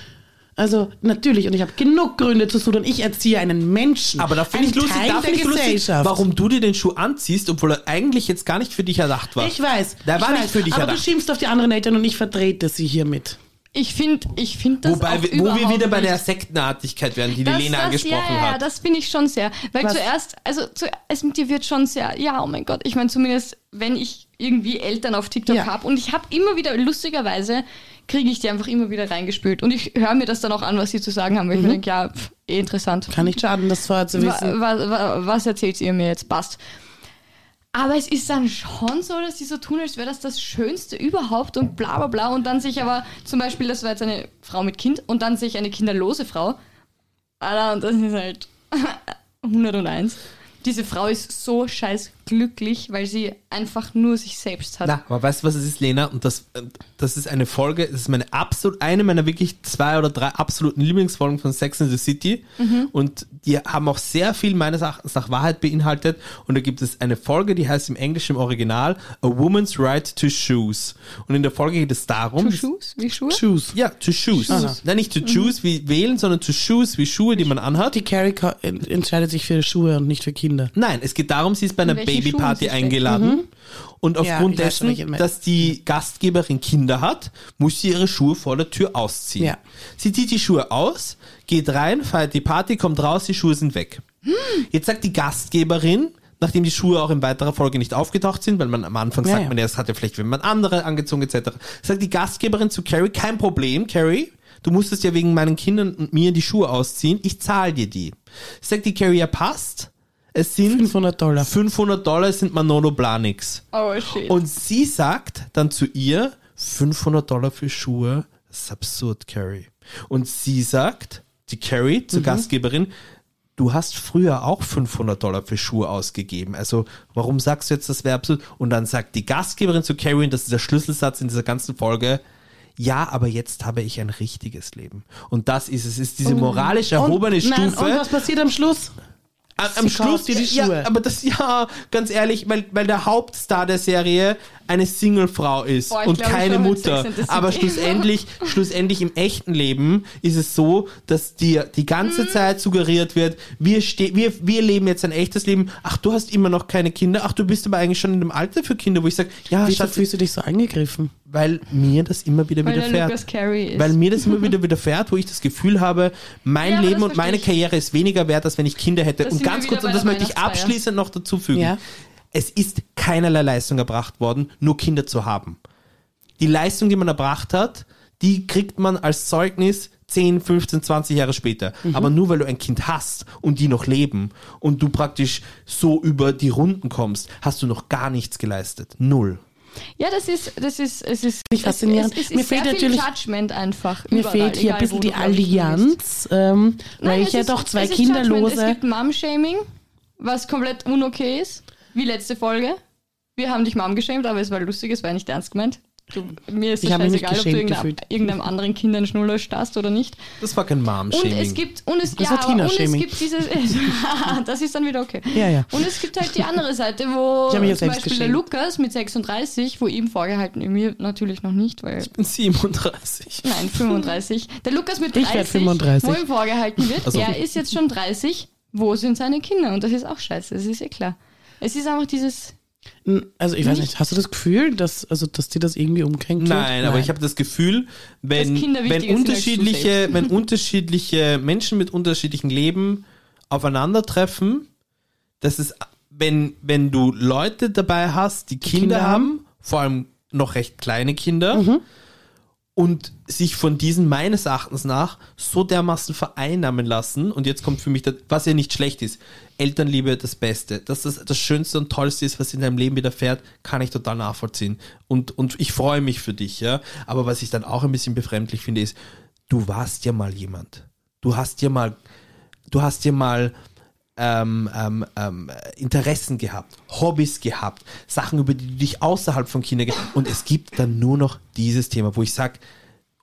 [SPEAKER 1] Also natürlich, und ich habe genug Gründe zu sudern. Ich erziehe einen Menschen.
[SPEAKER 3] Aber da finde ich lustig, da finde ich lustig, warum du dir den Schuh anziehst, obwohl er eigentlich jetzt gar nicht für dich erdacht war.
[SPEAKER 1] Ich weiß.
[SPEAKER 3] Der
[SPEAKER 1] ich
[SPEAKER 3] war
[SPEAKER 1] weiß,
[SPEAKER 3] nicht für dich
[SPEAKER 1] Aber
[SPEAKER 3] erdacht.
[SPEAKER 1] du schimpfst auf die anderen Eltern und ich vertrete sie hiermit.
[SPEAKER 2] Ich finde ich find das
[SPEAKER 3] Wobei, wo wir wieder bei der. Sektenartigkeit wären, die die
[SPEAKER 2] Das-
[SPEAKER 3] Lena
[SPEAKER 2] das,
[SPEAKER 3] angesprochen
[SPEAKER 2] ja, ja,
[SPEAKER 3] hat.
[SPEAKER 2] das finde ich schon sehr. Weil
[SPEAKER 1] Was?
[SPEAKER 2] zuerst, also zuerst mit dir wird schon sehr, ja, oh mein Gott, ich meine zumindest, wenn ich irgendwie Eltern auf TikTok
[SPEAKER 1] Ja.
[SPEAKER 2] habe und ich habe immer wieder, lustigerweise, kriege ich die einfach immer wieder reingespült. Und ich höre mir das dann auch an, was sie zu sagen haben, weil ich
[SPEAKER 1] Mhm.
[SPEAKER 2] mir denke, ja, pff, eh interessant.
[SPEAKER 1] Kann nicht schaden, das vorher zu wissen.
[SPEAKER 2] wa, wa, was erzählt ihr mir jetzt? Passt. Aber es ist dann schon so, dass die so tun, als wäre das das Schönste überhaupt und bla bla bla. Und dann sehe ich aber zum Beispiel, das war jetzt eine Frau mit Kind und dann sehe ich eine kinderlose Frau. Alter, und das ist halt 101. Diese Frau ist so scheiß glücklich, weil sie einfach nur sich selbst hat.
[SPEAKER 3] Na, aber weißt du, was es ist, Lena? Und das, das ist eine Folge, das ist meine absolut, eine meiner wirklich zwei oder drei absoluten Lieblingsfolgen von Sex in the City. Und die haben auch sehr viel meines Erachtens nach Wahrheit beinhaltet. Und da gibt es eine Folge, die heißt im Englischen im Original A Woman's Right to Shoes. Und in der Folge geht es darum,
[SPEAKER 2] To shoes? Wie Schuhe?
[SPEAKER 1] Choose.
[SPEAKER 3] ja, to choose. Nein, nicht to choose wie wählen, sondern to shoes wie Schuhe, die man anhat.
[SPEAKER 1] Die Carrie entscheidet sich für Schuhe und nicht für Kinder.
[SPEAKER 3] Nein, es geht darum, sie ist bei einer
[SPEAKER 2] In welchen
[SPEAKER 3] Babyparty eingeladen. Und
[SPEAKER 1] Ja,
[SPEAKER 3] aufgrund
[SPEAKER 1] schon,
[SPEAKER 3] dessen, dass die Gastgeberin Kinder hat, muss sie ihre Schuhe vor der Tür ausziehen.
[SPEAKER 1] Ja.
[SPEAKER 3] Sie zieht die Schuhe aus, geht rein, feiert die Party, kommt raus, die Schuhe sind weg. Jetzt sagt die Gastgeberin, nachdem die Schuhe auch in weiterer Folge nicht aufgetaucht sind, weil man am Anfang
[SPEAKER 1] Ja,
[SPEAKER 3] sagt
[SPEAKER 1] ja.
[SPEAKER 3] man, ja, es hat ja vielleicht jemand andere angezogen etc. Sagt die Gastgeberin zu Carrie, kein Problem, Carrie, du musstest ja wegen meinen Kindern und mir die Schuhe ausziehen, ich zahle dir die. Sagt die Carrie, ja passt. Es sind
[SPEAKER 1] 500 Dollar.
[SPEAKER 3] 500 Dollar sind Manolo Planix.
[SPEAKER 2] Oh shit.
[SPEAKER 3] Und sie sagt dann zu ihr, 500 Dollar für Schuhe, das ist absurd, Carrie. Und sie sagt, die Carrie
[SPEAKER 1] Mhm.
[SPEAKER 3] zur Gastgeberin, du hast früher auch 500 Dollar für Schuhe ausgegeben. Also warum sagst du jetzt, das wäre absurd? Und dann sagt die Gastgeberin zu Carrie, und das ist der Schlüsselsatz in dieser ganzen Folge, ja, aber jetzt habe ich ein richtiges Leben. Und das ist es, es ist diese moralisch erhobene
[SPEAKER 1] und, nein,
[SPEAKER 3] Stufe.
[SPEAKER 1] und was passiert am Schluss?
[SPEAKER 3] Am, Schluss,
[SPEAKER 1] dir die
[SPEAKER 3] ja,
[SPEAKER 1] Schuhe.
[SPEAKER 3] aber das, ja, ganz ehrlich, weil, weil der Hauptstar der Serie eine Singlefrau ist
[SPEAKER 2] Boah,
[SPEAKER 3] und keine Mutter. Aber schlussendlich, schlussendlich im echten Leben ist es so, dass dir die ganze
[SPEAKER 2] Mhm.
[SPEAKER 3] Zeit suggeriert wird, wir, ste wir, wir leben jetzt ein echtes Leben. Ach, du hast immer noch keine Kinder. Ach, du bist aber eigentlich schon in dem Alter für Kinder, wo ich sage, ja,
[SPEAKER 1] Wieso fühlst du dich so angegriffen?
[SPEAKER 3] weil mir das immer wieder
[SPEAKER 2] Weil der
[SPEAKER 3] widerfährt. Weil mir das immer wieder widerfährt, wo ich das Gefühl habe, mein
[SPEAKER 2] Ja,
[SPEAKER 3] Leben
[SPEAKER 2] das
[SPEAKER 3] und meine. Karriere ist weniger wert, als wenn ich Kinder hätte.
[SPEAKER 2] Da
[SPEAKER 3] und ganz kurz, und das möchte ich abschließend noch dazu fügen.
[SPEAKER 1] Ja.
[SPEAKER 3] Es ist keinerlei Leistung erbracht worden, nur Kinder zu haben. Die Leistung, die man erbracht hat, die kriegt man als Zeugnis 10, 15, 20 Jahre später.
[SPEAKER 2] Mhm.
[SPEAKER 3] Aber nur weil du ein Kind hast und die noch leben und du praktisch so über die Runden kommst, hast du noch gar nichts geleistet. Null.
[SPEAKER 2] Ja, das ist, das ist, es ist,
[SPEAKER 1] Nicht faszinierend.
[SPEAKER 2] Es, es, es
[SPEAKER 1] Mir fehlt natürlich-
[SPEAKER 2] Judgment einfach.
[SPEAKER 1] Mir
[SPEAKER 2] überall,
[SPEAKER 1] fehlt hier ein bisschen die
[SPEAKER 2] ich.
[SPEAKER 1] Allianz, ähm, weil
[SPEAKER 2] Nein,
[SPEAKER 1] ich
[SPEAKER 2] es
[SPEAKER 1] ja doch zwei
[SPEAKER 2] ist Judgment. Es
[SPEAKER 1] Kinderlose.
[SPEAKER 2] gibt Mom-Shaming, was komplett unokay ist, wie letzte Folge. Wir haben dich Mom geschämt, aber es war lustig, es war nicht ernst gemeint. Du, mir ist es scheißegal, ob du
[SPEAKER 1] geschämt
[SPEAKER 2] irgendeinem, anderen Kind einen Schnuller starrst oder nicht.
[SPEAKER 3] Das war kein
[SPEAKER 2] Und
[SPEAKER 3] Mom-Shaming.
[SPEAKER 2] es gibt, und es,
[SPEAKER 1] Das
[SPEAKER 2] ja, aber, und es gibt dieses, das ist dann wieder okay.
[SPEAKER 1] Ja, ja.
[SPEAKER 2] Und es gibt halt die andere Seite, wo zum Beispiel der
[SPEAKER 1] geschämt.
[SPEAKER 2] Lukas mit 36, wo ihm vorgehalten, mir natürlich noch nicht, weil
[SPEAKER 3] Ich bin 37.
[SPEAKER 2] Nein, 35. Der Lukas mit
[SPEAKER 1] Ich
[SPEAKER 2] 30,
[SPEAKER 1] werd 35.
[SPEAKER 2] wo ihm vorgehalten wird,
[SPEAKER 3] Ach so.
[SPEAKER 2] er ist jetzt schon 30, wo sind seine Kinder? Und das ist auch scheiße, das ist eh klar. Es ist einfach dieses,
[SPEAKER 1] Also ich weiß nicht, hast du das Gefühl, dass, also, dass dir das irgendwie umkränkt? wird?
[SPEAKER 3] Nein, aber ich habe das Gefühl, wenn,
[SPEAKER 2] Kinder
[SPEAKER 3] wenn, unterschiedliche, wenn unterschiedliche Menschen mit unterschiedlichen Leben aufeinandertreffen, dass es, wenn, wenn du Leute dabei hast, die Kinder,
[SPEAKER 1] Kinder
[SPEAKER 3] haben, vor allem noch recht kleine Kinder, und sich von diesen meines Erachtens nach so dermaßen vereinnahmen lassen. Und jetzt kommt für mich, das, was ja nicht schlecht ist. Elternliebe das Beste. Dass das das Schönste und Tollste ist, was in deinem Leben widerfährt, kann ich total nachvollziehen. Und, und ich freue mich für dich, ja. Aber was ich dann auch ein bisschen befremdlich finde, ist, du warst ja mal jemand. Du hast ja mal, du hast ja mal ähm, ähm, ähm, Interessen gehabt, Hobbys gehabt, Sachen, über die du dich außerhalb von Kindern ge- und es gibt dann nur noch dieses Thema, wo ich sage,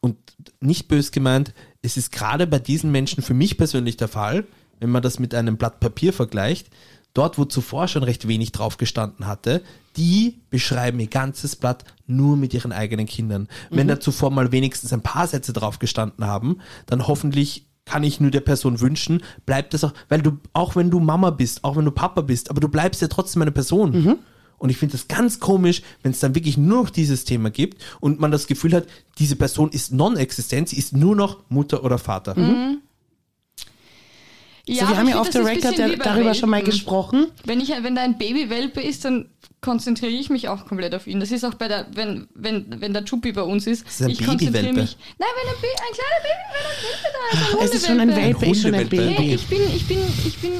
[SPEAKER 3] und nicht bös gemeint, es ist gerade bei diesen Menschen für mich persönlich der Fall, wenn man das mit einem Blatt Papier vergleicht, dort, wo zuvor schon recht wenig drauf gestanden hatte, die beschreiben ihr ganzes Blatt nur mit ihren eigenen Kindern. Wenn da zuvor mal wenigstens ein paar Sätze drauf gestanden haben, dann hoffentlich kann ich nur der Person wünschen, bleibt das auch, weil du, auch wenn du Mama bist, auch wenn du Papa bist, aber du bleibst ja trotzdem eine Person. Und ich finde das ganz komisch, wenn es dann wirklich nur noch dieses Thema gibt und man das Gefühl hat, diese Person ist non-existent, sie ist nur noch Mutter oder Vater.
[SPEAKER 2] Ja,
[SPEAKER 1] so, wir haben ja auf der
[SPEAKER 2] ein
[SPEAKER 1] Record darüber schon mal
[SPEAKER 2] Welpen.
[SPEAKER 1] gesprochen.
[SPEAKER 2] Wenn, ich, wenn da ein Babywelpe ist, dann konzentriere ich mich auch komplett auf ihn. Das ist auch bei der, wenn, wenn, wenn der Chuppi bei uns ist.
[SPEAKER 3] ist ein
[SPEAKER 2] ich konzentriere
[SPEAKER 3] Babywelpe.
[SPEAKER 2] mich. Nein, wenn ein, ein kleiner Baby, wenn ein Welpe da ist, ein
[SPEAKER 1] Es ist schon ein. Welpe, ist schon ein Baby.
[SPEAKER 2] ich bin, ich bin, ich bin.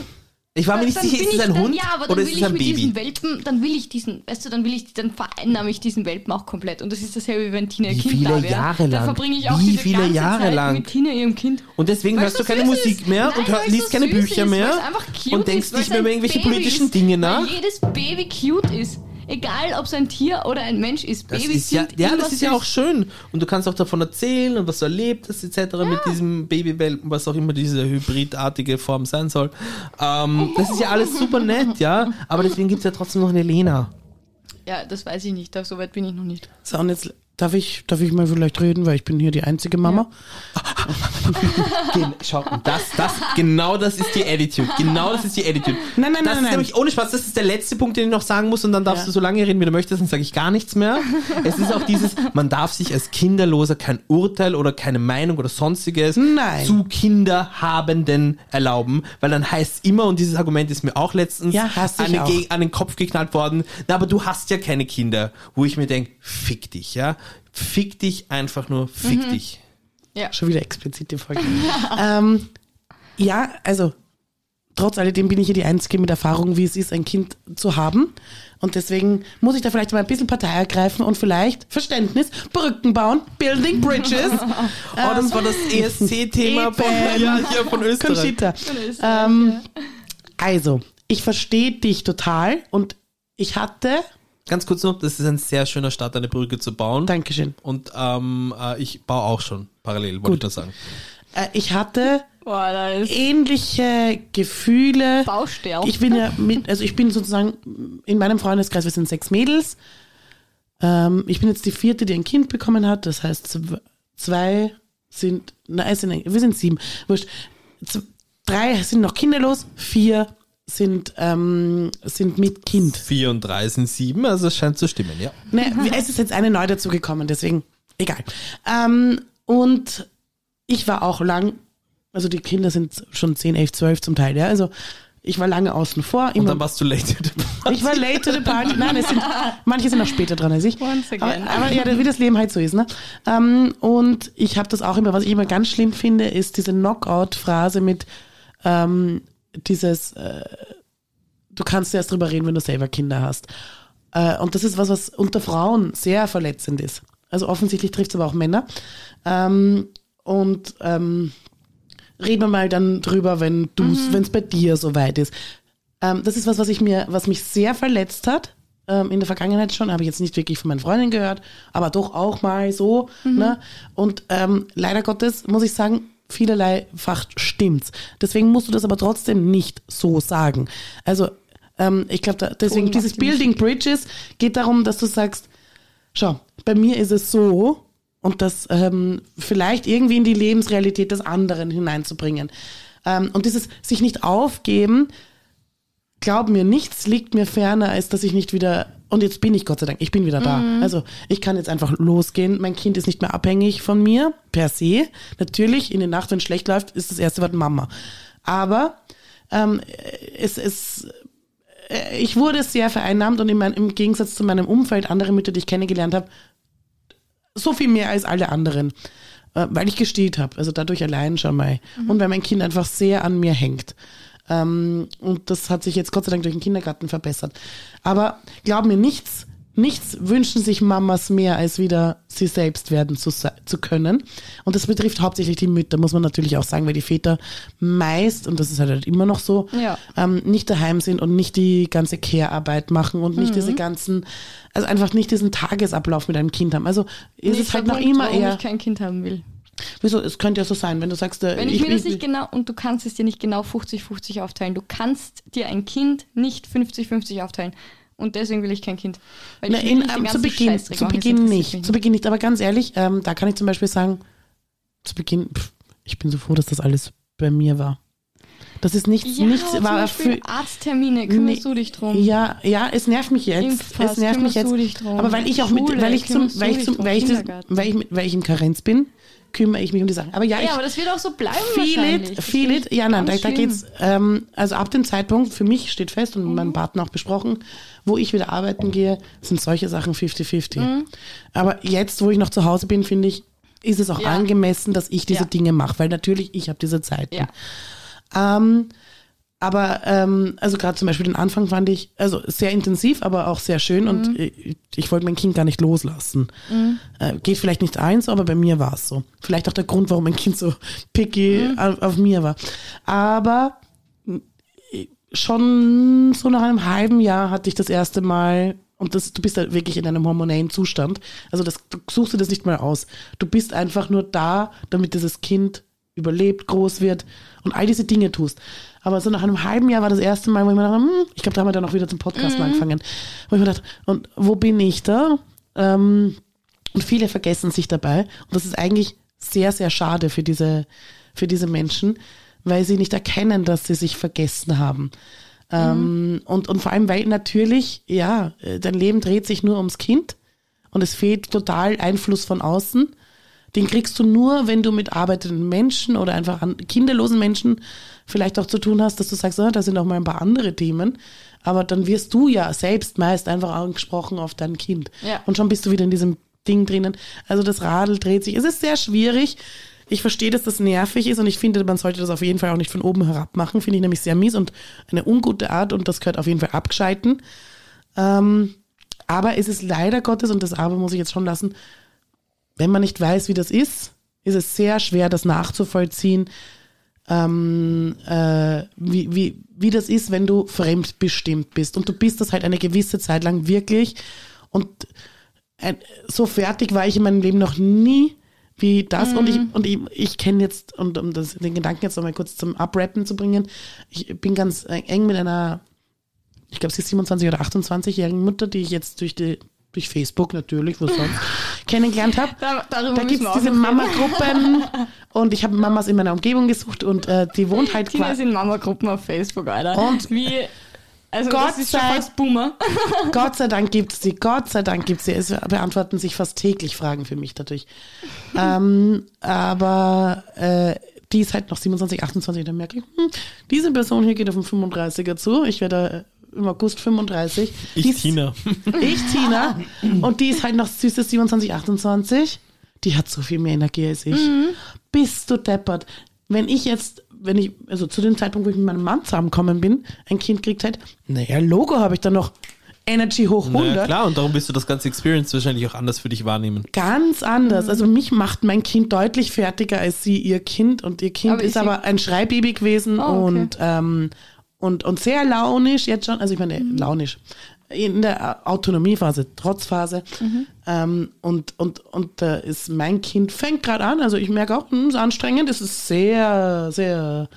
[SPEAKER 3] Ich war mir nicht sicher, ist es ein
[SPEAKER 2] dann,
[SPEAKER 3] Hund
[SPEAKER 2] Ja, aber dann
[SPEAKER 3] oder
[SPEAKER 2] will
[SPEAKER 3] ist es
[SPEAKER 2] ich
[SPEAKER 3] ein
[SPEAKER 2] mit diesen
[SPEAKER 3] Baby?
[SPEAKER 2] Welpen, dann will ich diesen, weißt du, dann will ich, dann vereinnahme ich diesen Welpen auch komplett. Und das ist dasselbe, wie wenn Tina ihr
[SPEAKER 3] Wie
[SPEAKER 2] Kind
[SPEAKER 3] viele
[SPEAKER 2] da wäre.
[SPEAKER 3] Jahre
[SPEAKER 2] Da
[SPEAKER 3] lang?
[SPEAKER 2] verbringe ich auch
[SPEAKER 3] Wie
[SPEAKER 2] diese
[SPEAKER 3] viele
[SPEAKER 2] ganze
[SPEAKER 3] Jahre
[SPEAKER 2] Zeit
[SPEAKER 3] lang?
[SPEAKER 2] mit Tina ihrem Kind.
[SPEAKER 3] Und deswegen
[SPEAKER 2] Weil's
[SPEAKER 3] hörst du
[SPEAKER 2] so
[SPEAKER 3] keine
[SPEAKER 2] süß
[SPEAKER 3] Musik
[SPEAKER 2] ist.
[SPEAKER 3] mehr
[SPEAKER 2] Nein,
[SPEAKER 3] und hör,
[SPEAKER 2] weil's
[SPEAKER 3] liest
[SPEAKER 2] so
[SPEAKER 3] keine
[SPEAKER 2] süß
[SPEAKER 3] Bücher
[SPEAKER 2] ist,
[SPEAKER 3] mehr
[SPEAKER 2] weil's einfach cute
[SPEAKER 3] und denkst
[SPEAKER 2] ist,
[SPEAKER 3] nicht
[SPEAKER 2] weil's
[SPEAKER 3] mehr über irgendwelche
[SPEAKER 2] Baby
[SPEAKER 3] politischen
[SPEAKER 2] ist,
[SPEAKER 3] Dinge nach.
[SPEAKER 2] Weil jedes Baby cute ist. Egal, ob es ein Tier oder ein Mensch ist.
[SPEAKER 3] Das
[SPEAKER 2] Babys
[SPEAKER 3] ist ja,
[SPEAKER 2] sind
[SPEAKER 3] ja,
[SPEAKER 2] immer
[SPEAKER 3] das ist ja auch schön. Und du kannst auch davon erzählen und was du erlebt hast, etc. mit diesem Babywelpen, was auch immer diese hybridartige Form sein soll. Ähm, das ist ja alles super nett, ja. Aber deswegen gibt es ja trotzdem noch eine Lena.
[SPEAKER 2] Ja, das weiß ich nicht. Da, so weit bin ich noch nicht.
[SPEAKER 1] So, und jetzt darf ich, darf ich mal vielleicht reden, weil ich bin hier die einzige Mama.
[SPEAKER 3] Gen Schau, das, das, genau das ist die Attitude. Genau das ist die Attitude.
[SPEAKER 1] Nein, nein,
[SPEAKER 3] das
[SPEAKER 1] nein,
[SPEAKER 3] ist
[SPEAKER 1] nein.
[SPEAKER 3] nämlich ohne Spaß, das ist der letzte Punkt, den ich noch sagen muss und dann darfst
[SPEAKER 1] Ja.
[SPEAKER 3] du so lange reden, wie du möchtest, dann sage ich gar nichts mehr. Es ist auch dieses, man darf sich als Kinderloser kein Urteil oder keine Meinung oder sonstiges
[SPEAKER 1] Nein.
[SPEAKER 3] zu Kinderhabenden erlauben, weil dann heißt es immer, und dieses Argument ist mir auch letztens
[SPEAKER 1] Ja,
[SPEAKER 3] an, den,
[SPEAKER 1] auch.
[SPEAKER 3] An den Kopf geknallt worden, na, aber du hast ja keine Kinder, wo ich mir denke, fick dich, ja. Fick dich einfach nur, fick dich.
[SPEAKER 1] Schon wieder explizite Folge. ähm, ja, also trotz alledem bin ich hier die Einzige mit Erfahrung, wie es ist, ein Kind zu haben. Und deswegen muss ich da vielleicht mal ein bisschen Partei ergreifen und vielleicht Verständnis, Brücken bauen, Building Bridges.
[SPEAKER 3] Oh, das war das ESC-Thema von, ja, hier von Österreich.
[SPEAKER 1] Conchita. Ähm, also, ich verstehe dich total und ich hatte,
[SPEAKER 3] Ganz kurz noch, das ist ein sehr schöner Start, eine Brücke zu bauen.
[SPEAKER 1] Dankeschön,
[SPEAKER 3] Und ähm, äh, ich baue auch schon parallel, wollte ich nur sagen.
[SPEAKER 1] äh, ich hatte
[SPEAKER 2] Boah, da ist
[SPEAKER 1] ähnliche Gefühle.
[SPEAKER 2] Baustern.
[SPEAKER 1] Ich bin ja mit, also ich bin sozusagen in meinem Freundeskreis, wir sind sechs Mädels. Ähm, ich bin jetzt die vierte, die ein Kind bekommen hat. Das heißt, zw- zwei sind, nein, sind, wir sind sieben. Wurscht. Drei sind noch kinderlos, vier sind, ähm, sind mit Kind.
[SPEAKER 3] 34 7, also es scheint zu stimmen, ja.
[SPEAKER 1] Ne, es ist jetzt eine neu dazugekommen, deswegen egal. Ähm, und ich war auch lang, also die Kinder sind schon 10, 11, 12 zum Teil, ja. Also ich war lange außen vor.
[SPEAKER 3] Und
[SPEAKER 1] Immer,
[SPEAKER 3] dann warst du late. to the party.
[SPEAKER 1] ich war late to the party. Nein, es sind, manche sind noch später dran als ich.
[SPEAKER 2] Once again.
[SPEAKER 1] Aber, aber ja, wie das Leben halt so ist. Ne? Ähm, und ich habe das auch immer, was ich immer ganz schlimm finde, ist diese Knockout-Phrase mit ähm, dieses, äh, du kannst erst drüber reden, wenn du selber Kinder hast. Äh, und das ist was, was unter Frauen sehr verletzend ist. Also offensichtlich trifft es aber auch Männer. Ähm, und ähm, reden wir mal dann drüber, wenn du, wenn es bei dir soweit ist. Ähm, das ist was, was ich mir, was mich sehr verletzt hat, ähm, in der Vergangenheit schon, habe ich jetzt nicht wirklich von meinen Freundinnen gehört, aber doch auch mal so. Ne? Und ähm, leider Gottes muss ich sagen, vielerleifach stimmt's. Deswegen musst du das aber trotzdem nicht so sagen. Also ähm, ich glaube, da, deswegen dieses
[SPEAKER 2] die
[SPEAKER 1] Building Bridges geht darum, dass du sagst, schau, bei mir ist es so und das ähm, vielleicht irgendwie in die Lebensrealität des anderen hineinzubringen. Ähm, und dieses sich nicht aufgeben, glaub mir, nichts liegt mir ferner, als dass ich nicht wieder, und jetzt bin ich Gott sei Dank, ich bin wieder da. Also ich kann jetzt einfach losgehen. Mein Kind ist nicht mehr abhängig von mir, per se. Natürlich, in der Nacht, wenn es schlecht läuft, ist das erste Wort Mama. Aber ähm, es, es, äh, ich wurde sehr vereinnahmt und in mein, im Gegensatz zu meinem Umfeld, andere Mütter, die ich kennengelernt habe, so viel mehr als alle anderen, äh, weil ich gestillt habe. Also dadurch allein schon mal. Und weil mein Kind einfach sehr an mir hängt. Ähm, und das hat sich jetzt Gott sei Dank durch den Kindergarten verbessert. Aber glaub mir, nichts, nichts wünschen sich Mamas mehr, als wieder sie selbst werden zu, zu können. Und das betrifft hauptsächlich die Mütter, muss man natürlich auch sagen, weil die Väter meist, und das ist halt immer noch so,
[SPEAKER 2] Ja.
[SPEAKER 1] ähm, nicht daheim sind und nicht die ganze Care-Arbeit machen und nicht diese ganzen, also einfach nicht diesen Tagesablauf mit einem Kind haben. Also ist es
[SPEAKER 2] Nächster
[SPEAKER 1] halt noch immer eher,
[SPEAKER 2] ich kein Kind haben will.
[SPEAKER 1] Wieso, es könnte ja so sein, wenn du sagst, äh,
[SPEAKER 2] Wenn ich, mir das nicht genau, und du kannst es dir nicht genau 50-50 aufteilen. Du kannst dir ein Kind nicht 50-50 aufteilen. Und deswegen will ich kein Kind. Weil
[SPEAKER 1] Na,
[SPEAKER 2] ich
[SPEAKER 1] in, ähm, zu Beginn, zu Beginn nicht. Zu Beginn nicht. Aber ganz ehrlich, ähm, da kann ich zum Beispiel sagen, zu Beginn, pff, ich bin so froh, dass das alles bei mir war. Das ist nichts,
[SPEAKER 2] Ja,
[SPEAKER 1] nichts war für.
[SPEAKER 2] Arzttermine, kümmerst
[SPEAKER 1] Nee,
[SPEAKER 2] du dich drum.
[SPEAKER 1] Ja, ja, es nervt mich jetzt.
[SPEAKER 2] Impfpass,
[SPEAKER 1] es nervt mich jetzt. Aber weil ich auch mit,
[SPEAKER 2] Schule,
[SPEAKER 1] weil ich zum, weil ich zum, weil ich, das, weil ich, mit- weil ich im Karenz bin, kümmere ich mich um die Sachen. Aber ja, ich,
[SPEAKER 2] Ja, aber das wird auch so bleiben
[SPEAKER 1] Feel it, feel it.
[SPEAKER 2] ich
[SPEAKER 1] Ja, nein, da, da geht's, ähm, also ab dem Zeitpunkt, für mich steht fest und mit meinem Partner auch besprochen, wo ich wieder arbeiten gehe, sind solche Sachen 50-50. Aber jetzt, wo ich noch zu Hause bin, finde ich, ist es auch
[SPEAKER 2] Ja.
[SPEAKER 1] angemessen, dass ich diese
[SPEAKER 2] Ja.
[SPEAKER 1] Dinge mache, weil natürlich ich habe diese Zeiten.
[SPEAKER 2] Ja.
[SPEAKER 1] Ähm, aber ähm, also gerade zum Beispiel den Anfang fand ich also sehr intensiv, aber auch sehr schön und ich, ich wollte mein Kind gar nicht loslassen. Äh, geht vielleicht nicht eins, aber bei mir war es so. Vielleicht auch der Grund, warum mein Kind so picky auf, auf mir war. Aber schon so nach einem halben Jahr hatte ich das erste Mal und das, du bist da wirklich in einem hormonellen Zustand. Also das, du suchst dir das nicht mal aus. Du bist einfach nur da, damit dieses Kind überlebt, groß wird und all diese Dinge tust. Aber so nach einem halben Jahr war das erste Mal, wo ich mir dachte, hm, ich glaube, da haben wir dann auch wieder zum Podcast mal angefangen, wo ich mir dachte, und wo bin ich da? Ähm, und viele vergessen sich dabei. Und das ist eigentlich sehr, sehr schade für diese, für diese Menschen, weil sie nicht erkennen, dass sie sich vergessen haben. Ähm, und, und vor allem, weil natürlich, ja, äh, dein Leben dreht sich nur ums Kind und es fehlt total Einfluss von außen. Den kriegst du nur, wenn du mit arbeitenden Menschen oder einfach an kinderlosen Menschen vielleicht auch zu tun hast, dass du sagst, ah, da sind auch mal ein paar andere Themen. Aber dann wirst du ja selbst meist einfach angesprochen auf dein Kind.
[SPEAKER 2] Ja.
[SPEAKER 1] Und schon bist du wieder in diesem Ding drinnen. Also das Radl dreht sich. Es ist sehr schwierig. Ich verstehe, dass das nervig ist und ich finde, man sollte das auf jeden Fall auch nicht von oben herab machen. Finde ich nämlich sehr mies und eine ungute Art und das gehört auf jeden Fall abgeschalten. Ähm, aber es ist leider Gottes, und das Aber muss ich jetzt schon lassen, wenn man nicht weiß, wie das ist, ist es sehr schwer, das nachzuvollziehen, ähm, äh, wie, wie, wie das ist, wenn du fremdbestimmt bist. Und du bist das halt eine gewisse Zeit lang wirklich. Und ein, so fertig war ich in meinem Leben noch nie wie das. Und ich, und ich, ich kenne jetzt, und um das, den Gedanken jetzt nochmal kurz zum Abrappen zu bringen, ich bin ganz eng mit einer, ich glaube, sie ist 27 oder 28-jährigen Mutter, die ich jetzt durch die durch Facebook natürlich, wo sonst, kennengelernt habe.
[SPEAKER 2] Da, darüber
[SPEAKER 1] Da gibt es
[SPEAKER 2] auch
[SPEAKER 1] diese. Mama-Gruppen und ich habe Mamas in meiner Umgebung gesucht und äh, die wohnt halt quasi.
[SPEAKER 2] sind Mama-Gruppen auf Facebook, Alter.
[SPEAKER 1] Und-
[SPEAKER 2] wie. Also
[SPEAKER 1] Gott
[SPEAKER 2] das ist schon
[SPEAKER 1] sei-
[SPEAKER 2] fast Boomer.
[SPEAKER 1] Gott sei Dank gibt es sie, Gott sei Dank gibt es sie. Es beantworten sich fast täglich Fragen für mich dadurch. ähm, aber äh, die ist halt noch 27, 28, dann merke ich, hm, diese Person hier geht auf den 35er zu. Ich werde äh, im August 35. Die
[SPEAKER 3] Ich,
[SPEAKER 1] ist-
[SPEAKER 3] Tina.
[SPEAKER 1] Ich, Tina. Und die ist halt noch süße 27, 28. Die hat so viel mehr Energie als ich. Bist du deppert. Wenn ich jetzt, wenn ich, also zu dem Zeitpunkt, wo ich mit meinem Mann zusammengekommen bin, ein Kind kriegt halt, naja, Logo habe ich dann noch Energy hoch 100.
[SPEAKER 3] Na klar, und darum wirst du das ganze Experience wahrscheinlich auch anders für dich wahrnehmen.
[SPEAKER 1] Ganz anders. Also mich macht mein Kind deutlich fertiger als sie ihr Kind. Und ihr Kind
[SPEAKER 2] Aber
[SPEAKER 1] ist aber ein Schreibaby gewesen
[SPEAKER 2] Oh, okay.
[SPEAKER 1] und, ähm, und, und sehr launisch jetzt schon. Also ich meine,
[SPEAKER 2] Mhm.
[SPEAKER 1] launisch. in der Autonomiephase, Trotzphase. Ähm, und und, und da ist mein Kind, fängt gerade an, also ich merke auch, hm, ist anstrengend, es ist sehr, sehr,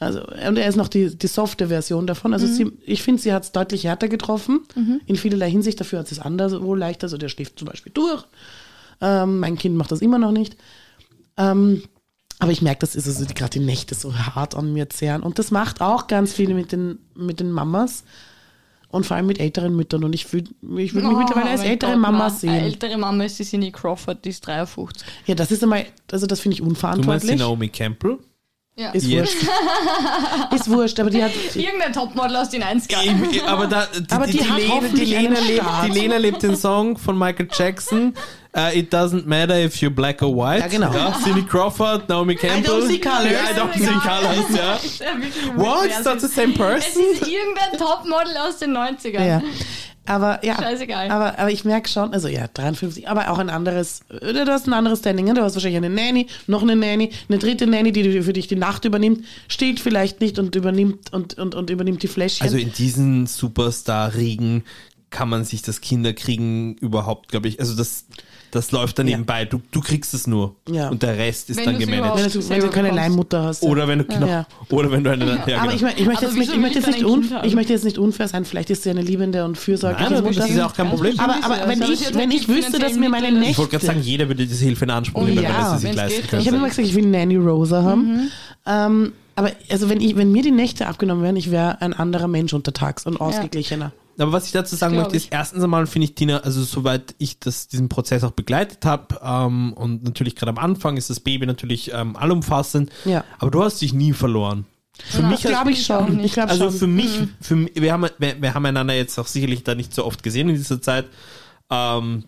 [SPEAKER 1] also und er ist noch die, die softe Version davon. Also sie, ich finde, sie hat es deutlich härter getroffen, in vielerlei Hinsicht, dafür hat sie es anders wohl leichter, also der schläft zum Beispiel durch. Ähm, mein Kind macht das immer noch nicht. Ähm, aber ich merke, das ist also gerade die Nächte so hart an mir zehren. Und das macht auch ganz viel mit den, mit den Mamas und vor allem mit älteren Müttern. Und ich, fühl, ich würde mich mittlerweile als
[SPEAKER 2] Oh
[SPEAKER 1] ältere
[SPEAKER 2] Gott,
[SPEAKER 1] Mama sehen.
[SPEAKER 2] Eine ältere Mama ist die Cindy Crawford, die ist 53.
[SPEAKER 1] Ja, das ist einmal, also das finde ich
[SPEAKER 3] Du meinst die
[SPEAKER 1] unverantwortlich.
[SPEAKER 3] Naomi Campbell?
[SPEAKER 2] Ja.
[SPEAKER 1] Ist
[SPEAKER 3] Ja.
[SPEAKER 1] wurscht. ist wurscht, aber die hat. Die,
[SPEAKER 2] Irgendein Topmodel aus den 90ern.
[SPEAKER 3] Ich- aber da, die,
[SPEAKER 1] Aber die
[SPEAKER 3] Lena, die,
[SPEAKER 1] hoffentlich
[SPEAKER 3] Lena lebt, die Lena lebt den Song von Michael Jackson. Uh, it doesn't matter if you're black or white.
[SPEAKER 1] Ja, genau.
[SPEAKER 3] Ja, Cindy Crawford, Naomi Campbell.
[SPEAKER 1] don't see colours.
[SPEAKER 3] Ja, I don't see colors, ja. What?
[SPEAKER 2] wurscht, wer
[SPEAKER 3] Is that
[SPEAKER 2] es
[SPEAKER 3] the same
[SPEAKER 2] Es
[SPEAKER 3] person?
[SPEAKER 2] ist irgendein Topmodel aus den 90ern.
[SPEAKER 1] ja. Aber ja.
[SPEAKER 2] Scheißegal.
[SPEAKER 1] Aber, aber ich merke schon, also ja, 53, aber auch ein anderes, äh, du hast ein anderes Standing, ne? du hast wahrscheinlich eine Nanny, noch eine Nanny, eine dritte Nanny, die für dich die Nacht übernimmt, steht vielleicht nicht und übernimmt und, und, und übernimmt die Fläschchen.
[SPEAKER 3] Also in diesen Superstar-Riegen kann man sich das Kinderkriegen überhaupt, glaube ich, also das, das läuft dann
[SPEAKER 1] Ja.
[SPEAKER 3] nebenbei. Du, du kriegst es nur.
[SPEAKER 1] Ja.
[SPEAKER 3] Und der Rest ist
[SPEAKER 2] Wenn
[SPEAKER 3] dann gemanagt.
[SPEAKER 1] wenn, du, wenn du keine. Leihmutter hast. ja.
[SPEAKER 3] Oder wenn du, genau,
[SPEAKER 1] Ja.
[SPEAKER 3] oder wenn du eine, ja,
[SPEAKER 1] aber
[SPEAKER 3] genau.
[SPEAKER 1] ich, mein, ich, möchte
[SPEAKER 2] Aber
[SPEAKER 1] jetzt nicht,
[SPEAKER 2] wieso
[SPEAKER 1] ich, möchte jetzt nicht
[SPEAKER 2] ich
[SPEAKER 1] möchte jetzt unfair sein, vielleicht ist sie eine liebende und fürsorgliche
[SPEAKER 3] Nein,
[SPEAKER 1] Mutter.
[SPEAKER 3] das ist ja auch kein Problem.
[SPEAKER 1] Aber, aber wenn, ich, wenn ich wüsste, dass mir meine Nächte...
[SPEAKER 3] Ich wollte gerade sagen, jeder würde diese Hilfe in Anspruch
[SPEAKER 1] Oh
[SPEAKER 3] nehmen, wenn er sie sich leisten könnte.
[SPEAKER 1] Ich habe immer gesagt, ich will Nanny Rosa haben. Ähm, aber also wenn, ich, wenn mir die Nächte abgenommen werden, ich wäre ein anderer Mensch untertags und ausgeglichener.
[SPEAKER 3] Aber was ich dazu sagen
[SPEAKER 2] glaub
[SPEAKER 3] möchte, ist erstens einmal finde ich Tina, also soweit ich das, diesen Prozess auch begleitet habe ähm, und natürlich gerade am Anfang ist das Baby natürlich ähm, allumfassend,
[SPEAKER 1] Ja.
[SPEAKER 3] aber du hast dich nie verloren. Für
[SPEAKER 2] Ja,
[SPEAKER 3] mich
[SPEAKER 1] Glaube ich schon. Ich glaube
[SPEAKER 3] also
[SPEAKER 1] schon.
[SPEAKER 3] für mich, für mich wir, haben, wir, wir haben einander jetzt auch sicherlich da nicht so oft gesehen in dieser Zeit. Ähm,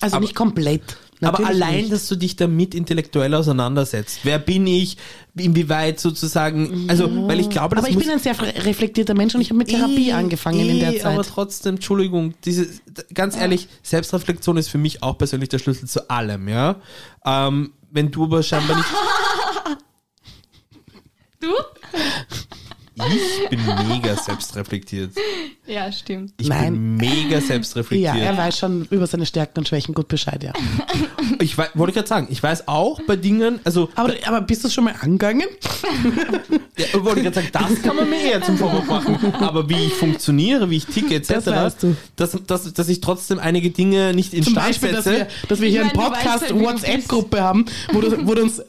[SPEAKER 1] also
[SPEAKER 3] aber-
[SPEAKER 1] nicht komplett.
[SPEAKER 3] Aber
[SPEAKER 1] Natürlich
[SPEAKER 3] allein,
[SPEAKER 1] nicht.
[SPEAKER 3] dass du dich damit intellektuell auseinandersetzt. Wer bin ich? Inwieweit sozusagen, also, weil ich glaube, das
[SPEAKER 1] Aber ich bin ein sehr reflektierter Mensch und ich habe mit Therapie
[SPEAKER 3] Eh,
[SPEAKER 1] angefangen in der
[SPEAKER 3] eh,
[SPEAKER 1] Zeit.
[SPEAKER 3] Aber trotzdem, Entschuldigung, diese, ganz ehrlich, Selbstreflexion ist für mich auch persönlich der Schlüssel zu allem, ja. Ähm, wenn du aber scheinbar nicht,
[SPEAKER 2] Du?
[SPEAKER 3] ich bin mega selbstreflektiert.
[SPEAKER 2] Ja, stimmt.
[SPEAKER 3] Ich
[SPEAKER 1] Nein.
[SPEAKER 3] bin mega
[SPEAKER 1] ja,
[SPEAKER 3] selbstreflektiert.
[SPEAKER 1] er weiß schon über seine Stärken und Schwächen gut Bescheid, ja.
[SPEAKER 3] ich weiß, wollte ich gerade sagen, ich weiß auch bei Dingen, also,
[SPEAKER 1] Aber, aber bist du schon mal angegangen?
[SPEAKER 3] ja, wollte ich gerade sagen, das kann man mir eher zum Vorwurf machen. Aber wie ich funktioniere, wie ich ticke, etc.,
[SPEAKER 1] Das weißt du.
[SPEAKER 3] Dass, dass, dass ich trotzdem einige Dinge nicht in
[SPEAKER 1] Zum
[SPEAKER 3] Stand
[SPEAKER 1] Beispiel, dass
[SPEAKER 3] setze.
[SPEAKER 1] wir, dass wir
[SPEAKER 2] Ich
[SPEAKER 1] hier
[SPEAKER 2] meine,
[SPEAKER 1] einen
[SPEAKER 2] du weißt
[SPEAKER 1] Podcast
[SPEAKER 2] halt,
[SPEAKER 1] haben, wo du, wo du uns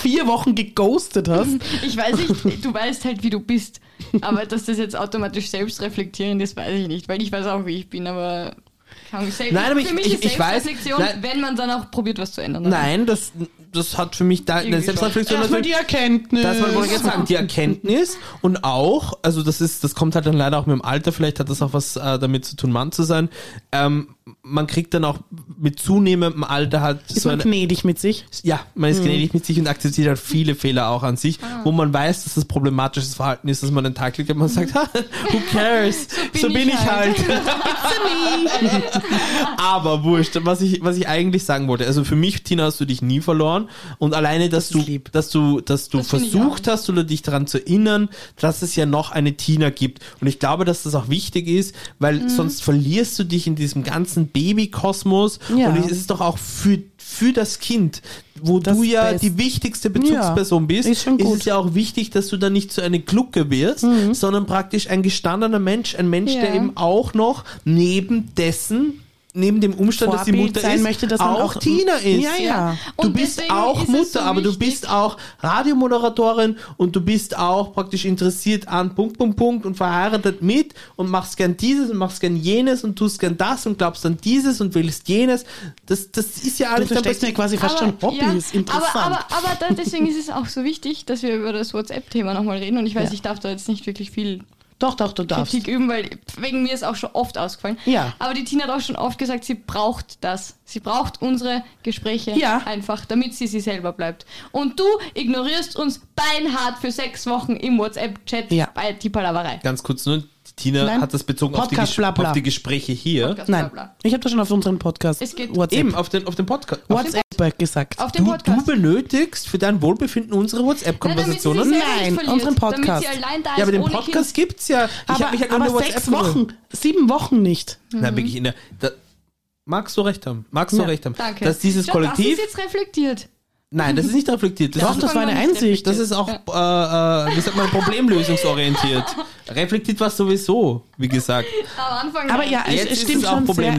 [SPEAKER 1] vier Wochen geghostet hast.
[SPEAKER 2] Ich weiß nicht, du weißt halt, wie du bist. Aber dass das jetzt automatisch selbst reflektieren, das weiß ich nicht. Weil ich weiß auch, wie ich bin, aber...
[SPEAKER 3] Nein, aber
[SPEAKER 2] für
[SPEAKER 3] ich-
[SPEAKER 2] mich
[SPEAKER 3] ich-
[SPEAKER 2] ist
[SPEAKER 3] ich weiß-
[SPEAKER 2] Selbstreflexion,
[SPEAKER 3] nein.
[SPEAKER 2] wenn man dann auch probiert, was zu ändern.
[SPEAKER 3] Nein, das, das hat für mich da eine Selbstreflexion.
[SPEAKER 1] Erstmal die Erkenntnis.
[SPEAKER 3] Das wollte ich jetzt sagen, die Erkenntnis und auch, also das ist, das kommt halt dann leider auch mit dem Alter, vielleicht hat das auch was äh, damit zu tun, Mann zu sein. Ähm, man kriegt dann auch mit zunehmendem Alter halt
[SPEAKER 1] Ist
[SPEAKER 3] so
[SPEAKER 1] man
[SPEAKER 3] eine,
[SPEAKER 1] gnädig mit sich?
[SPEAKER 3] ja, man ist gnädig mit sich und akzeptiert halt viele Fehler auch an sich,
[SPEAKER 2] Ah.
[SPEAKER 3] wo man weiß, dass das problematisches Verhalten ist, dass man den Tag legt und man sagt, who cares? So bin, ich halt. Aber wurscht, was ich, was ich eigentlich sagen wollte. Also für mich, Tina, hast du dich nie verloren. Und alleine, dass
[SPEAKER 1] Das
[SPEAKER 3] du,
[SPEAKER 1] lieb.
[SPEAKER 3] dass du, dass du
[SPEAKER 2] Das ich
[SPEAKER 3] versucht hast oder dich daran zu erinnern, dass es ja noch eine Tina gibt. Und ich glaube, dass das auch wichtig ist, weil
[SPEAKER 1] Mhm.
[SPEAKER 3] sonst verlierst du dich in diesem ganzen Babykosmos.
[SPEAKER 1] Ja.
[SPEAKER 3] Und es ist doch auch für, für das Kind, wo
[SPEAKER 1] Das
[SPEAKER 3] du ja
[SPEAKER 1] Best-
[SPEAKER 3] die wichtigste Bezugsperson bist,
[SPEAKER 1] ist gut.
[SPEAKER 3] es ja auch wichtig, dass du da nicht so eine Glucke wirst,
[SPEAKER 1] Mhm.
[SPEAKER 3] sondern praktisch ein gestandener Mensch, ein Mensch, der
[SPEAKER 2] Ja.
[SPEAKER 3] eben auch noch neben dessen neben dem Umstand, dass die
[SPEAKER 1] Vorbild
[SPEAKER 3] Mutter ist,
[SPEAKER 1] möchte,
[SPEAKER 3] auch,
[SPEAKER 1] auch-
[SPEAKER 3] Tina ist.
[SPEAKER 1] Ja, ja.
[SPEAKER 3] Du
[SPEAKER 2] Und
[SPEAKER 3] bist auch Mutter,
[SPEAKER 2] so
[SPEAKER 3] aber du bist auch Radiomoderatorin und du bist auch praktisch interessiert an Punkt, Punkt, Punkt und verheiratet mit und machst gern dieses und machst gern jenes und tust gern das und glaubst an dieses und willst jenes. Das, das ist ja
[SPEAKER 1] Du
[SPEAKER 3] alles dann
[SPEAKER 1] versteckst mir quasi fast schon Hobbys.
[SPEAKER 2] ja,
[SPEAKER 1] Interessant.
[SPEAKER 2] Aber, aber, aber dann, deswegen ist es auch so wichtig, dass wir über das WhatsApp-Thema nochmal reden. Und ich weiß,
[SPEAKER 1] Ja.
[SPEAKER 2] ich darf da jetzt nicht wirklich viel
[SPEAKER 1] doch, doch, du darfst.
[SPEAKER 2] Kritik üben, weil wegen mir ist auch schon oft ausgefallen.
[SPEAKER 1] Ja.
[SPEAKER 2] Aber die Tina hat auch schon oft gesagt, sie braucht das. Sie braucht unsere Gespräche
[SPEAKER 1] Ja.
[SPEAKER 2] einfach, damit sie sie selber bleibt. Und du ignorierst uns beinhart für sechs Wochen im WhatsApp-Chat
[SPEAKER 1] Ja.
[SPEAKER 2] bei die Palaverei.
[SPEAKER 3] Ganz kurz nur, die Tina
[SPEAKER 1] Nein.
[SPEAKER 3] hat das bezogen auf die, auf die Gespräche hier.
[SPEAKER 2] Podcast,
[SPEAKER 1] Nein,
[SPEAKER 2] bla, bla.
[SPEAKER 1] ich habe das schon auf unserem Podcast.
[SPEAKER 2] Es geht-
[SPEAKER 1] WhatsApp.
[SPEAKER 3] Eben, auf den, auf den Podcast.
[SPEAKER 1] WhatsApp. Gruppe gesagt.
[SPEAKER 2] Auf dem
[SPEAKER 3] Du, du
[SPEAKER 2] Podcast.
[SPEAKER 3] benötigst für dein Wohlbefinden unsere
[SPEAKER 2] Nein,
[SPEAKER 3] WhatsApp-Konversationen?
[SPEAKER 1] Nein,
[SPEAKER 2] nicht verliert,
[SPEAKER 1] unseren Podcast.
[SPEAKER 2] Damit sie allein da ist,
[SPEAKER 3] Ja, aber den Podcast
[SPEAKER 2] Kind.
[SPEAKER 3] gibt's ja. Ich
[SPEAKER 1] aber
[SPEAKER 3] mich halt nur
[SPEAKER 1] aber sechs
[SPEAKER 3] WhatsApp
[SPEAKER 1] Wochen, sieben Wochen nicht.
[SPEAKER 3] Na, wirklich in der. Da, magst du recht haben. Magst du
[SPEAKER 1] Ja,
[SPEAKER 3] recht haben.
[SPEAKER 2] Danke.
[SPEAKER 3] Dass dieses
[SPEAKER 2] Schau,
[SPEAKER 3] Kollektiv.
[SPEAKER 2] Das ist jetzt reflektiert.
[SPEAKER 3] Nein, das ist nicht reflektiert. Das
[SPEAKER 1] Doch,
[SPEAKER 3] ist
[SPEAKER 1] das war eine Einsicht.
[SPEAKER 3] Das ist auch, äh, äh, wie sagt man, problemlösungsorientiert. Reflektiert war sowieso, wie gesagt.
[SPEAKER 2] Am Anfang.
[SPEAKER 1] Aber ja, es,
[SPEAKER 3] Jetzt
[SPEAKER 1] es
[SPEAKER 3] ist
[SPEAKER 1] stimmt
[SPEAKER 3] es auch
[SPEAKER 1] schon sehr. Ich, bra ich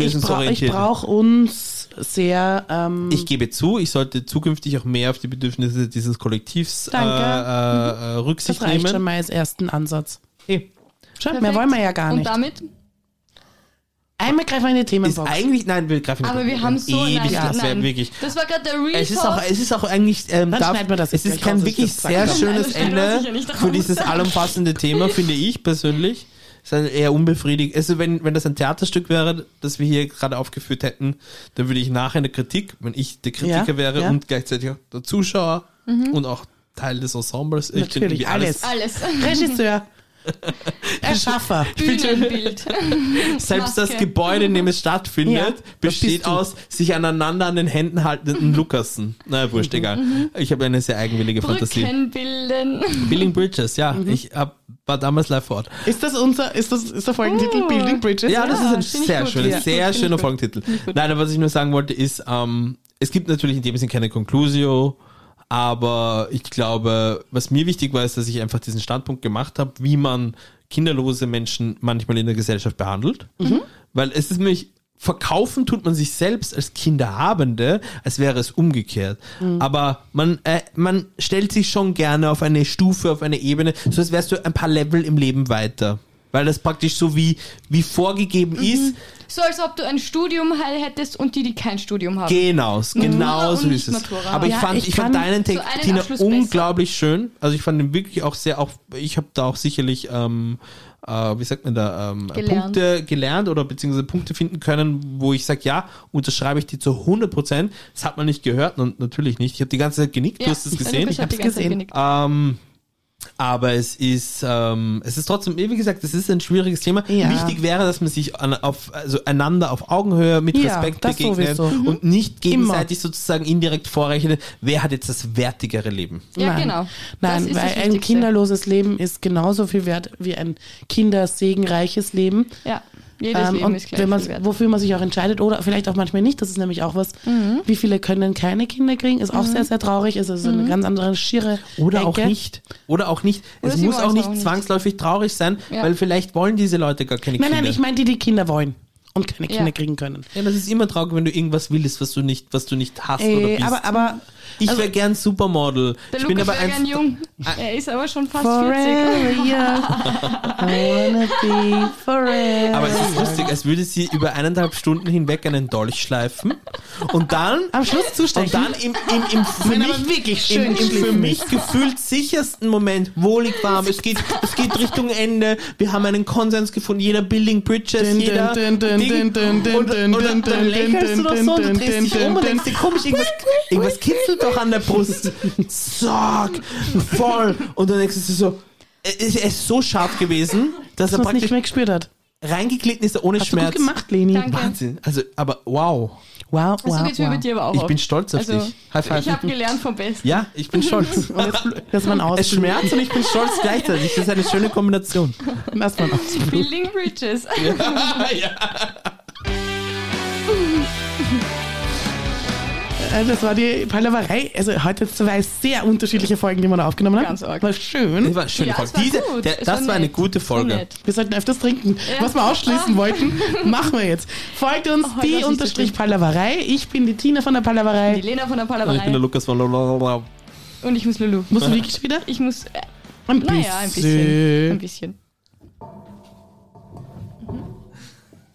[SPEAKER 3] problemlösungsorientiert.
[SPEAKER 1] brauche uns sehr. Ähm,
[SPEAKER 3] Ich gebe zu, ich sollte zukünftig auch mehr auf die Bedürfnisse dieses Kollektivs äh,
[SPEAKER 1] Danke.
[SPEAKER 3] äh,
[SPEAKER 1] das
[SPEAKER 3] Rücksicht
[SPEAKER 1] reicht schon
[SPEAKER 3] nehmen.
[SPEAKER 1] mal als ersten Ansatz.
[SPEAKER 3] Eh.
[SPEAKER 1] Schon, mehr wollen wir ja gar
[SPEAKER 2] Und
[SPEAKER 1] nicht.
[SPEAKER 2] damit?
[SPEAKER 1] Einmal greifen wir in die
[SPEAKER 3] Ist
[SPEAKER 1] Themenbox.
[SPEAKER 3] eigentlich, nein, wir greifen nicht
[SPEAKER 2] Aber wir haben so
[SPEAKER 3] ewig,
[SPEAKER 2] nein,
[SPEAKER 3] das wäre wirklich.
[SPEAKER 2] Das war gerade der Real
[SPEAKER 3] Es ist, auch, es ist auch eigentlich, ähm,
[SPEAKER 1] Dann
[SPEAKER 3] darf,
[SPEAKER 1] schneiden wir das
[SPEAKER 3] es ist kein wirklich sehr schönes
[SPEAKER 2] Nein,
[SPEAKER 3] Ende für dieses allumfassende Thema, finde ich persönlich. Es ist ein eher unbefriedigend. Also wenn, wenn das ein Theaterstück wäre, das wir hier gerade aufgeführt hätten, dann würde ich nachher eine Kritik, wenn ich der Kritiker
[SPEAKER 1] Ja,
[SPEAKER 3] wäre
[SPEAKER 1] ja.
[SPEAKER 3] und gleichzeitig auch der Zuschauer und auch Teil des Ensembles. Ich bin
[SPEAKER 1] Natürlich,
[SPEAKER 3] irgendwie
[SPEAKER 1] alles.
[SPEAKER 2] Alles.
[SPEAKER 1] Regisseur. Erschaffer.
[SPEAKER 2] Bühnenbild.
[SPEAKER 3] Selbst das. Gebäude, in dem es stattfindet,
[SPEAKER 1] Ja,
[SPEAKER 3] besteht aus sich aneinander an den Händen haltenden Lukassen. Na,
[SPEAKER 1] Mhm.
[SPEAKER 3] wurscht, egal. Ich habe eine sehr eigenwillige Fantasie.
[SPEAKER 2] Brücken bilden.
[SPEAKER 3] Building Bridges, ja.
[SPEAKER 1] Mhm.
[SPEAKER 3] Ich hab, war damals live vor Ort.
[SPEAKER 1] Ist das unser, ist das, ist der Folgentitel
[SPEAKER 2] Oh.
[SPEAKER 1] Building Bridges?
[SPEAKER 3] Ja, das
[SPEAKER 2] Ja,
[SPEAKER 3] ist ein sehr schöner,
[SPEAKER 2] Ja.
[SPEAKER 3] sehr schöner. Folgentitel. Nein, aber was ich nur sagen wollte ist, ähm, es gibt natürlich in dem Sinne keine Conclusio, aber ich glaube, was mir wichtig war, ist, dass ich einfach diesen Standpunkt gemacht habe, wie man kinderlose Menschen manchmal in der Gesellschaft behandelt.
[SPEAKER 2] Mhm.
[SPEAKER 3] Weil es ist nämlich, verkaufen tut man sich selbst als Kinderhabende, als wäre es umgekehrt.
[SPEAKER 2] Mhm.
[SPEAKER 3] Aber man, äh, man stellt sich schon gerne auf eine Stufe, auf eine Ebene, so als wärst du ein paar Level im Leben weiter. Weil das praktisch so wie, wie vorgegeben
[SPEAKER 2] Mhm.
[SPEAKER 3] ist,
[SPEAKER 2] So als ob du ein Studium hättest und die, die kein Studium haben.
[SPEAKER 3] Genau, genau
[SPEAKER 2] und
[SPEAKER 3] so ist es.
[SPEAKER 2] Matura.
[SPEAKER 3] Aber ich
[SPEAKER 1] Ja,
[SPEAKER 3] fand,
[SPEAKER 1] ich
[SPEAKER 3] ich, fand deinen Text,
[SPEAKER 2] so
[SPEAKER 3] Tina,
[SPEAKER 2] Abschluss besser.
[SPEAKER 3] unglaublich schön. Also ich fand ihn wirklich auch sehr, auch ich habe da auch sicherlich, ähm, äh, wie sagt man da, ähm,
[SPEAKER 2] Gelernt.
[SPEAKER 3] Punkte gelernt oder beziehungsweise Punkte finden können, wo ich sage, ja, unterschreibe ich die zu 100 Prozent. Das hat man nicht gehört und natürlich nicht. Ich habe die ganze Zeit genickt, du hast es gesehen.
[SPEAKER 2] Die ganze Zeit
[SPEAKER 1] gesehen.
[SPEAKER 2] genickt.
[SPEAKER 3] Ähm, aber es ist, ähm, es ist trotzdem, wie gesagt, es ist ein schwieriges Thema.
[SPEAKER 1] Ja.
[SPEAKER 3] Wichtig wäre, dass man sich an, auf, also einander auf Augenhöhe mit
[SPEAKER 1] Ja,
[SPEAKER 3] Respekt begegnet
[SPEAKER 1] sowieso. Mhm.
[SPEAKER 3] und nicht gegenseitig sozusagen indirekt vorrechnet, wer hat jetzt das wertigere Leben.
[SPEAKER 2] Ja,
[SPEAKER 1] Nein.
[SPEAKER 2] genau.
[SPEAKER 1] Nein,
[SPEAKER 2] Das
[SPEAKER 1] weil ein kinderloses Leben ist genauso viel wert wie ein kindersegenreiches Leben.
[SPEAKER 2] Ja, jedes
[SPEAKER 1] Ähm,
[SPEAKER 2] Leben
[SPEAKER 1] und
[SPEAKER 2] ist gleich
[SPEAKER 1] wenn man,
[SPEAKER 2] viel wert.
[SPEAKER 1] wofür man sich auch entscheidet oder vielleicht auch manchmal nicht, das ist nämlich auch was,
[SPEAKER 2] Mhm.
[SPEAKER 1] wie viele können keine Kinder kriegen, ist auch sehr, sehr traurig, ist also eine ganz andere schiere
[SPEAKER 3] Oder auch
[SPEAKER 1] Ecke.
[SPEAKER 3] nicht. Oder auch nicht.
[SPEAKER 2] Oder
[SPEAKER 3] es muss auch nicht
[SPEAKER 2] auch nicht.
[SPEAKER 3] zwangsläufig traurig sein,
[SPEAKER 2] Ja.
[SPEAKER 3] weil vielleicht wollen diese Leute gar keine
[SPEAKER 1] Nein,
[SPEAKER 3] Kinder.
[SPEAKER 1] nein, ich meine die, die Kinder wollen und keine
[SPEAKER 2] Ja.
[SPEAKER 1] Kinder kriegen können.
[SPEAKER 3] ja, das ist immer traurig, wenn du irgendwas willst, was du nicht, was du nicht hast oder
[SPEAKER 1] Äh,
[SPEAKER 3] bist.
[SPEAKER 1] aber, aber
[SPEAKER 3] ich
[SPEAKER 1] also-
[SPEAKER 3] wäre gern Supermodel.
[SPEAKER 2] Der
[SPEAKER 3] ich bin
[SPEAKER 2] Lukas
[SPEAKER 3] aber
[SPEAKER 2] wäre gern
[SPEAKER 3] ein,
[SPEAKER 2] jung.
[SPEAKER 3] Ah.
[SPEAKER 2] Er ist aber schon fast 40.
[SPEAKER 1] forever young, I wanna be forever.
[SPEAKER 3] Aber es ist lustig, als würde sie über eineinhalb Stunden hinweg einen Dolch schleifen und dann
[SPEAKER 1] Am Schluss zustechen.
[SPEAKER 3] und dann im, im, im für
[SPEAKER 1] Nein,
[SPEAKER 3] mich,
[SPEAKER 1] aber wirklich schön
[SPEAKER 3] im, im für mich gefühlt sichersten Moment, wohlig warm, es geht, es geht Richtung Ende, wir haben einen Konsens gefunden, jeder Building Bridges,
[SPEAKER 1] Dun,
[SPEAKER 3] jeder
[SPEAKER 1] dun, dun,
[SPEAKER 3] Ding. und, und, und dann lächelst du doch so und du drehst dich um und denkst dir, komisch, irgendwas, irgendwas kitzelt doch an der Brust. Zack, voll. Und dann denkst du so, es ist er so scharf gewesen, dass
[SPEAKER 1] dass
[SPEAKER 3] er
[SPEAKER 1] es nicht
[SPEAKER 3] praktisch
[SPEAKER 1] mehr gespürt hat.
[SPEAKER 3] reingeglitten ist ohne
[SPEAKER 1] Hast
[SPEAKER 3] Schmerz.
[SPEAKER 1] du gut gemacht, Leni.
[SPEAKER 2] Danke.
[SPEAKER 3] Wahnsinn. Also, aber wow.
[SPEAKER 1] Wow,
[SPEAKER 2] So
[SPEAKER 1] wow,
[SPEAKER 2] geht's mir
[SPEAKER 1] wow.
[SPEAKER 2] mit dir aber auch
[SPEAKER 3] Ich bin stolz auf
[SPEAKER 2] also,
[SPEAKER 3] dich. High five.
[SPEAKER 2] Ich habe gelernt vom Besten.
[SPEAKER 3] Ja, ich bin stolz.
[SPEAKER 1] Und jetzt lass man aus.
[SPEAKER 3] es schmerzt und ich bin stolz gleichzeitig. Das ist eine schöne Kombination.
[SPEAKER 1] Lass man aus.
[SPEAKER 2] Building Bridges.
[SPEAKER 1] Äh, Das war die Palaverei. Also heute zwei sehr unterschiedliche Folgen, die wir da aufgenommen haben.
[SPEAKER 2] Ganz arg.
[SPEAKER 1] War schön.
[SPEAKER 3] Das war eine schöne
[SPEAKER 2] Ja,
[SPEAKER 3] Folge.
[SPEAKER 2] war
[SPEAKER 3] Diese, der, das
[SPEAKER 2] war
[SPEAKER 3] war eine gute Folge.
[SPEAKER 2] nett.
[SPEAKER 1] Wir sollten öfters trinken.
[SPEAKER 2] Ja.
[SPEAKER 1] Was wir ausschließen wollten, machen wir jetzt. Folgt uns
[SPEAKER 2] Oh,
[SPEAKER 1] die unterstrich Palaverei. Ich bin die Tina von der
[SPEAKER 2] Die
[SPEAKER 1] Palaverei.
[SPEAKER 2] Lena von der
[SPEAKER 3] Und ich bin der
[SPEAKER 2] Palaverei.
[SPEAKER 3] Lukas von Blablabla.
[SPEAKER 2] Und ich muss Lulu.
[SPEAKER 1] Musst du wirklich wieder?
[SPEAKER 2] Ich muss. Äh,
[SPEAKER 1] Ein
[SPEAKER 2] naja, ein bisschen. Ein bisschen.